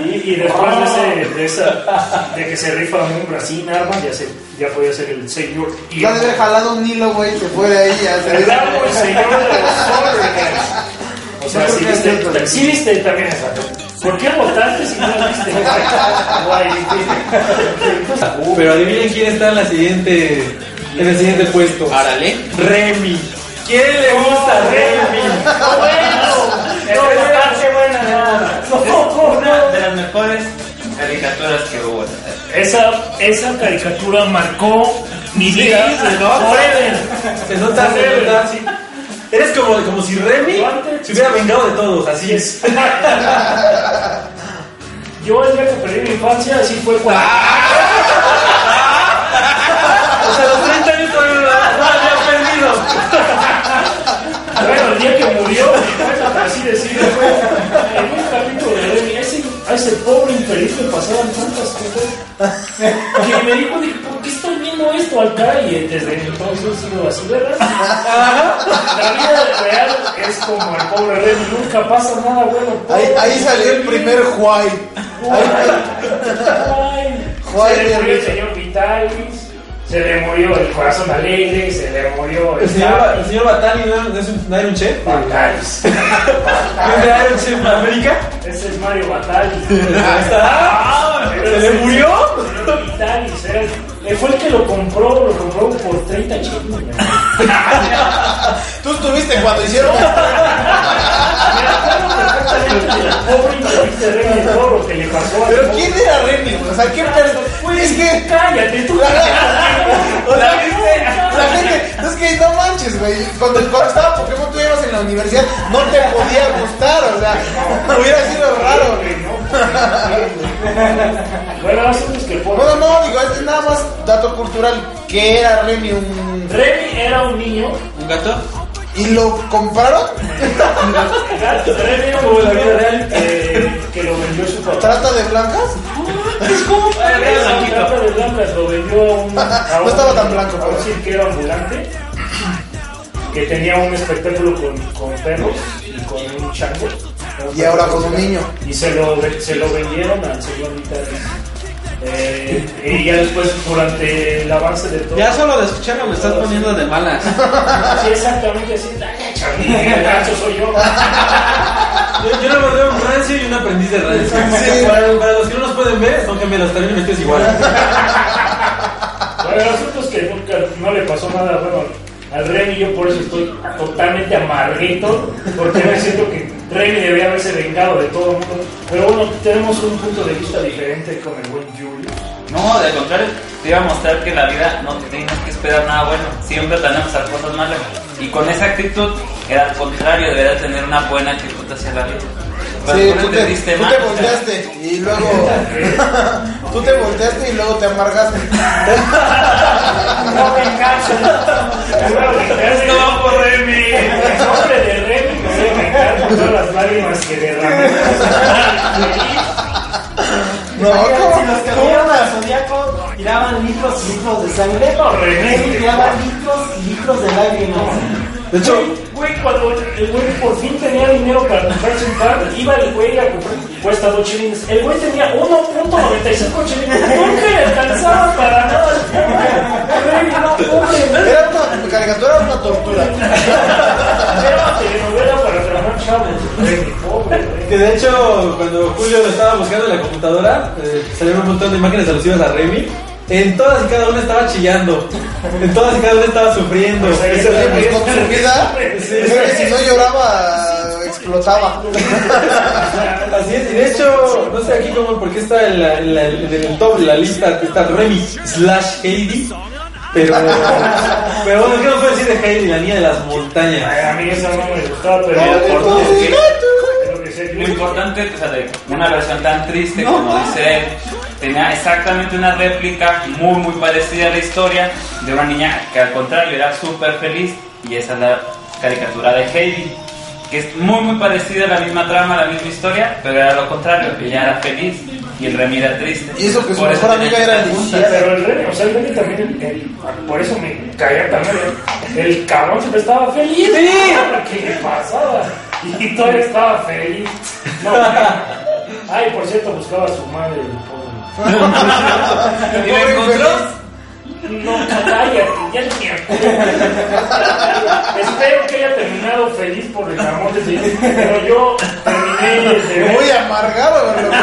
Sí, y después de, ese, de, esa, de que se rifa un bracín armas, ya, se, ya podía ser el señor. Y Ya haber jalado un hilo, güey, se fue de ahí. Ya se el amo, el señor de los. O sea, sí viste, sí viste también esa. ¿Por qué votaste si no viste? Guay, Pero adivinen quién está en la siguiente, en el siguiente puesto. Árale. Remy. ¿Quién le gusta a Remy? Una de las mejores caricaturas que hubo. Esa, esa caricatura marcó mi vida. Forever. Se nota, se nota. Eres como, como si Remy se hubiera vengado de todos, así es. Yo el día que perdí mi infancia, así fue cuando... O sea, los 30 años todavía no había perdido. Bueno, el día que murió, por así decirlo, fue A ese, pobre infeliz le pasaban tantas cosas que me dijo, dije, ¿por qué estoy viendo esto acá? Y desde entonces he sido así, ¿verdad? La vida real es como el pobre Remy, nunca pasa nada bueno. Ahí, ahí salió el primer Juay. Ay, Juan se le de el señor se le murió el corazón alegre, se le murió El el señor, el señor Batali no, no es un, no era un chef. Vitalis. ¿Quién era un chef en América? Ese es Mario Vitalis. Ahí está. ¿Se le murió? Vitalis, era- eh, fue el que lo compró, lo compró por 30 chingos. Tú estuviste cuando hicieron. Pobre infeliz de Remy, todo lo que le pasó a Pero ¿quién era Remy? güey? O sea, ¿qué persona? Es que. Cállate, tú. O sea, la gente, es que no manches, güey. Cuando, cuando estaba Pokémon tú ibas en la universidad, no te podía gustar, o sea, hubiera sido raro, güey. Bueno, el asunto es que. Bueno, no, digo, es nada más dato cultural. ¿Qué era Remy? Un... Remy era un niño ¿Un gato? ¿Y lo compraron? Remy era un niño que, que lo vendió su papá. ¿Trata de blancas? Esa trata de blancas lo vendió a un. a No estaba tan blanco, pero- cirquero ambulante que tenía un espectáculo con, con perros y con un chango. Y ahora con un niño. Y se lo, se lo vendieron al señor Vitalis. Eh, y ya después, durante el avance de todo. Ya solo de escucharlo me estás poniendo de malas. Sí, exactamente así. "Ay, Charlie, el gacho soy yo. Yo, yo le mandé un rancio y un aprendiz de rancio. Sí. Para, para los que no nos pueden ver, son gemelos, también vestidos igual. Bueno, el asunto es que nunca no le pasó nada bueno al Remy. Yo por eso estoy totalmente amarguito, porque me siento que Remy debería haberse vengado de todo el mundo. Pero bueno, tenemos un punto de vista diferente con el buen Julio. No, de contrario, te iba a mostrar que la vida no tienes que esperar nada bueno. Siempre tenemos a cosas malas. Y con esa actitud, era al contrario, deberías tener una buena actitud hacia la vida. Pero Sí, tú tú te te, diste tú mal, te o sea, volteaste y luego. Tú te volteaste y luego te amargaste. No me engancho. Esto va por Remy. Me todas las lágrimas que derramé. No, si los murieron al Zodíaco tiraban litros y litros de sangre, No, René. Remy tiraba litros y litros de lágrimas. De hecho, Güey, cuando el güey por fin tenía dinero para comprarse un car, iba el güey a comprar, cuesta 2 chilines. El güey tenía 1.95 chilines. Nunca le alcanzaba para nada. Güey, no, pobre. Era una caricatura, una tortura. Era una telenovela para tramar chavos. Que de hecho, cuando Julio lo estaba buscando en la computadora, eh, salieron un montón de imágenes alusivas a Remy. En todas y cada una estaba chillando. En todas y cada una estaba sufriendo. O sea, pues, con su vida, que si no lloraba, explotaba. Así es, y de hecho, no sé aquí cómo, porque está en, la, en, la- en el top de la lista, está Remy slash Heidi. Pero, pero bueno, ¿qué nos puede decir de Heidi, la niña de las montañas? Ay, A mí esa no me gustaba, pero Mira, por por que Lo importante, o sea, de una versión tan triste como dice él, tenía exactamente una réplica muy, muy parecida a la historia de una niña que al contrario era súper feliz y esa es la caricatura de Heidi. que es muy muy parecida a la misma trama, la misma historia, pero era lo contrario, ella era feliz y el Remy era triste. Y eso que su Por mejor amiga era lisiada. Pero el Remy, o sea, el Remy también, el- por eso me caía también. El, el cabrón siempre estaba feliz. ¿Qué le pasaba? Y todavía estaba feliz. No, ay, por cierto, buscaba a su madre, el pobre. ¿Y la encontró? No, cállate, ya me acuerdo. Espero que haya terminado feliz por el amor de Dios. Pero yo terminé de ver. Muy amargado, lo que.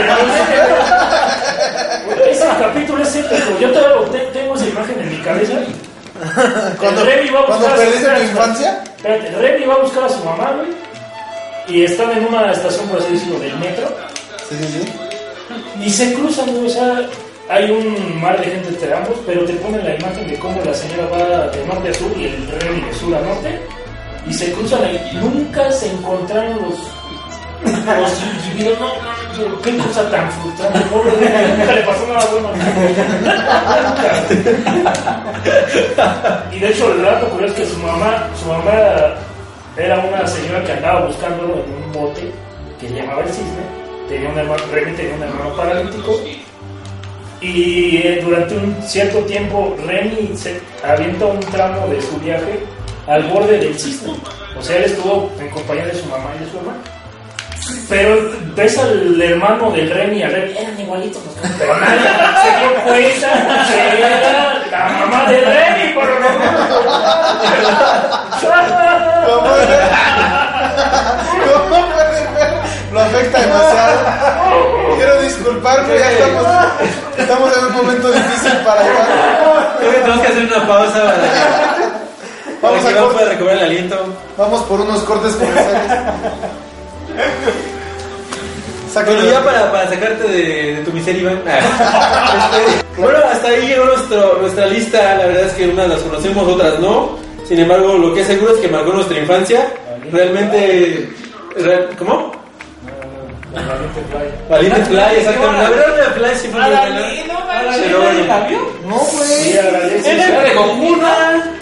Ese capítulo es épico. Yo todavía lo te- tengo esa imagen en mi cabeza. Cuando, El Remy va a cuando buscar a su- perdiste tu infancia, Espérate, Remy va a buscar a su mamá, güey. Y están en una estación, por así decirlo, del metro. sí, sí, sí. Y se cruzan. O sea, hay un mar de gente entre ambos, pero te ponen la imagen de cómo la señora va de norte a sur y el Remy de sur a norte. Y se cruzan ahí. Nunca se encontraron los. Los no, no, qué cosa tan frustrante, pobre nunca le pasó nada bueno. Nunca. Y de hecho, el dato curioso es que su mamá, su mamá era una señora que andaba buscándolo en un bote que llamaba el cisne. Tenía un hermano, Remy tenía un hermano paralítico. Y eh, durante un cierto tiempo, Remy se avienta un tramo de su viaje al borde del cisne. O sea, él estuvo en compañía de su mamá y de su hermano. Pero ves al hermano del Remy y al Remy, eran igualitos pero nadie se dio cuenta que era la mamá del Remy, por lo ¿Cómo ¿Cómo pueden ver? Lo afecta demasiado. Quiero disculparme, ya estamos, estamos en un momento difícil para Iván. Creo que tenemos que hacer una pausa para que, para Vamos que a Iván pueda recobrar el aliento. Vamos por unos cortes comerciales. Bueno, ya para, para sacarte de, de tu miseria, Iván. Este, bueno, hasta ahí llegó nuestro, nuestra lista. La verdad es que unas las conocemos, otras no. Sin embargo, lo que es seguro es que marcó nuestra infancia. Realmente. real- ¿Cómo? Valiente Fly, exactamente. La la Fly sí fue. Pero bueno. No, güey. Era de Goku, ¿no?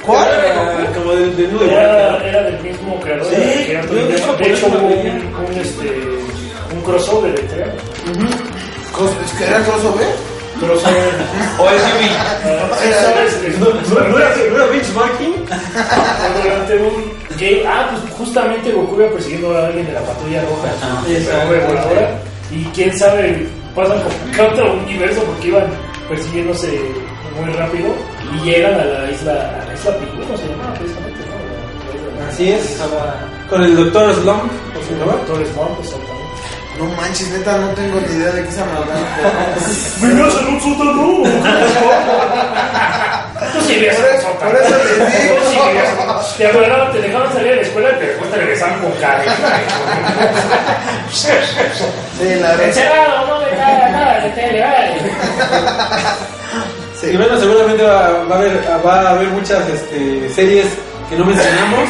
¿Cuál? Era Como del de nudo de Era, del mismo creador Sí, de de hecho, De hubo un, este, un crossover entre ¿Es que era crossover? Crossover. O es Yumi. ¿Sabes? ¿No era, no era benchmarking? Durante un Ah, pues justamente Goku iba persiguiendo a alguien de la patrulla roja. exacto. Fue voladora. Y quién sabe, pasan a otro universo porque iban persiguiéndose muy rápido. Y llegan a la isla. A la isla Pingüino se llamaba precisamente, ¿no? Así es. Con el doctor Slump, ¿o se llama? Doctor Swamp, exactamente. No manches, neta, no tengo ni idea de qué están hablando. ¡Vivías en un sótano! Tú sí vivías en. Por eso les digo. Tú sí vivías Te agarraban, te dejaban salir de la escuela y después te regresaban con carga. Sí, la verdad. Encerrado, no le cae nada de tele, vale. Y bueno, seguramente va, va a haber, va a haber muchas este, series que no mencionamos.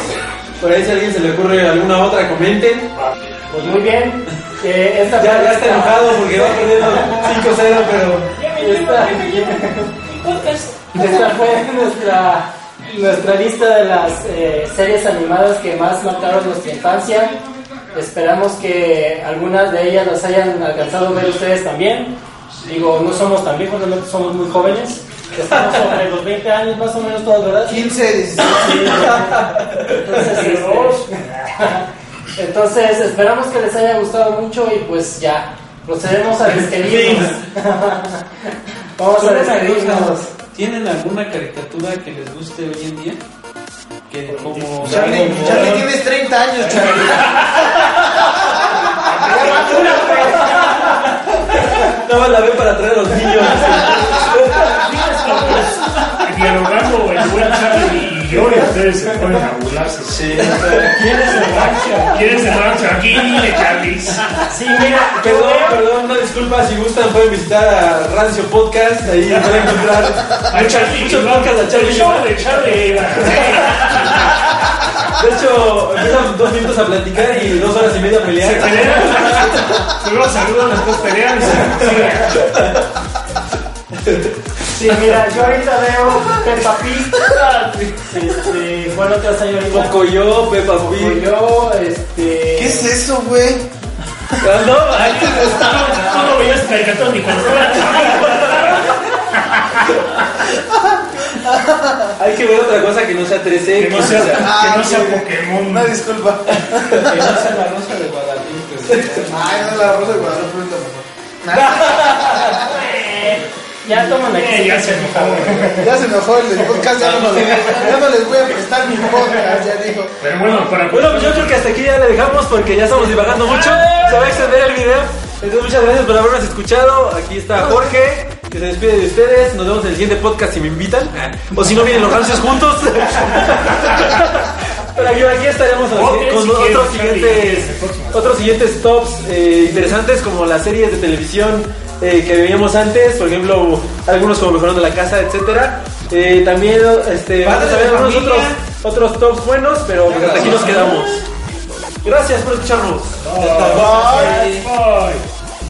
Por ahí si a alguien se le ocurre alguna otra, comenten. Pues muy bien. eh, esta Ya, ya está enojado porque va perdiendo 5-0, pero... Esta, esta fue nuestra, nuestra lista de las eh, series animadas que más marcaron nuestra infancia. Esperamos que algunas de ellas las hayan alcanzado a ver ustedes también. Digo, no somos tan viejos, realmente somos muy jóvenes. Estamos sobre los 20 años más o menos todos, ¿verdad? 15, 16. Entonces, este, entonces, esperamos que les haya gustado mucho y pues ya, procedemos a despedirnos. Vamos a despedirnos. ¿Tienen alguna caricatura que les guste hoy en día? Que como Charlie, como- Charlie, tienes 30 años, Charlie. Nada más la ve para traer a los niños. Dialogando el buen Charlie y yo y ustedes se ponen a burlarse. Sí. ¿Quién es el rancho? ¿Quién es el rancho? Aquí dile, Charlie. Sí, mira, Perdón, perdón, una disculpa. Si gustan, pueden visitar a Rancio Podcast. Ahí pueden encontrar A Charlie. muchos podcasts de Charlie. Show de Charlie. De hecho, empiezan dos minutos a platicar y dos horas y media a Se pelear. pelean. Primero saludan, después pelean y se sí, mira, yo ahorita veo Peppa Pig, este, bueno, otra señorita. Pocoyo, Peppa Pig. yo, este, es eso, güey? No, ay, Tú no veías caricaturas ni cuando hay que ver otra cosa que no sea 13. Que no sea, Ah, que no sea ok. Pokémon. Una disculpa. Que no sea la rosa de Guadalupe. Ay, no, la rosa de Guadalupe es mejor. Ya toman aquí. Eh, ya se enojó. Ya se enojó el del podcast, ya no, ya no les voy a prestar mi podcast, ya dijo. Pero bueno, para Bueno, pues yo creo que hasta aquí ya le dejamos porque ya estamos divagando mucho. Se va a extender el video. Entonces, muchas gracias por habernos escuchado. Aquí está Jorge, que se despide de ustedes. Nos vemos en el siguiente podcast si me invitan. O si no, vienen los rancios juntos. Pero aquí, aquí estaremos con si otros siguientes, otros siguientes tops eh, interesantes como las series de televisión eh, que veíamos antes, por ejemplo, algunos como Mejorando la Casa, etcétera. Eh, también este, vamos a ver de algunos otros, tops buenos, pero hasta aquí nos quedamos. Gracias por escucharnos. Bye. Bye.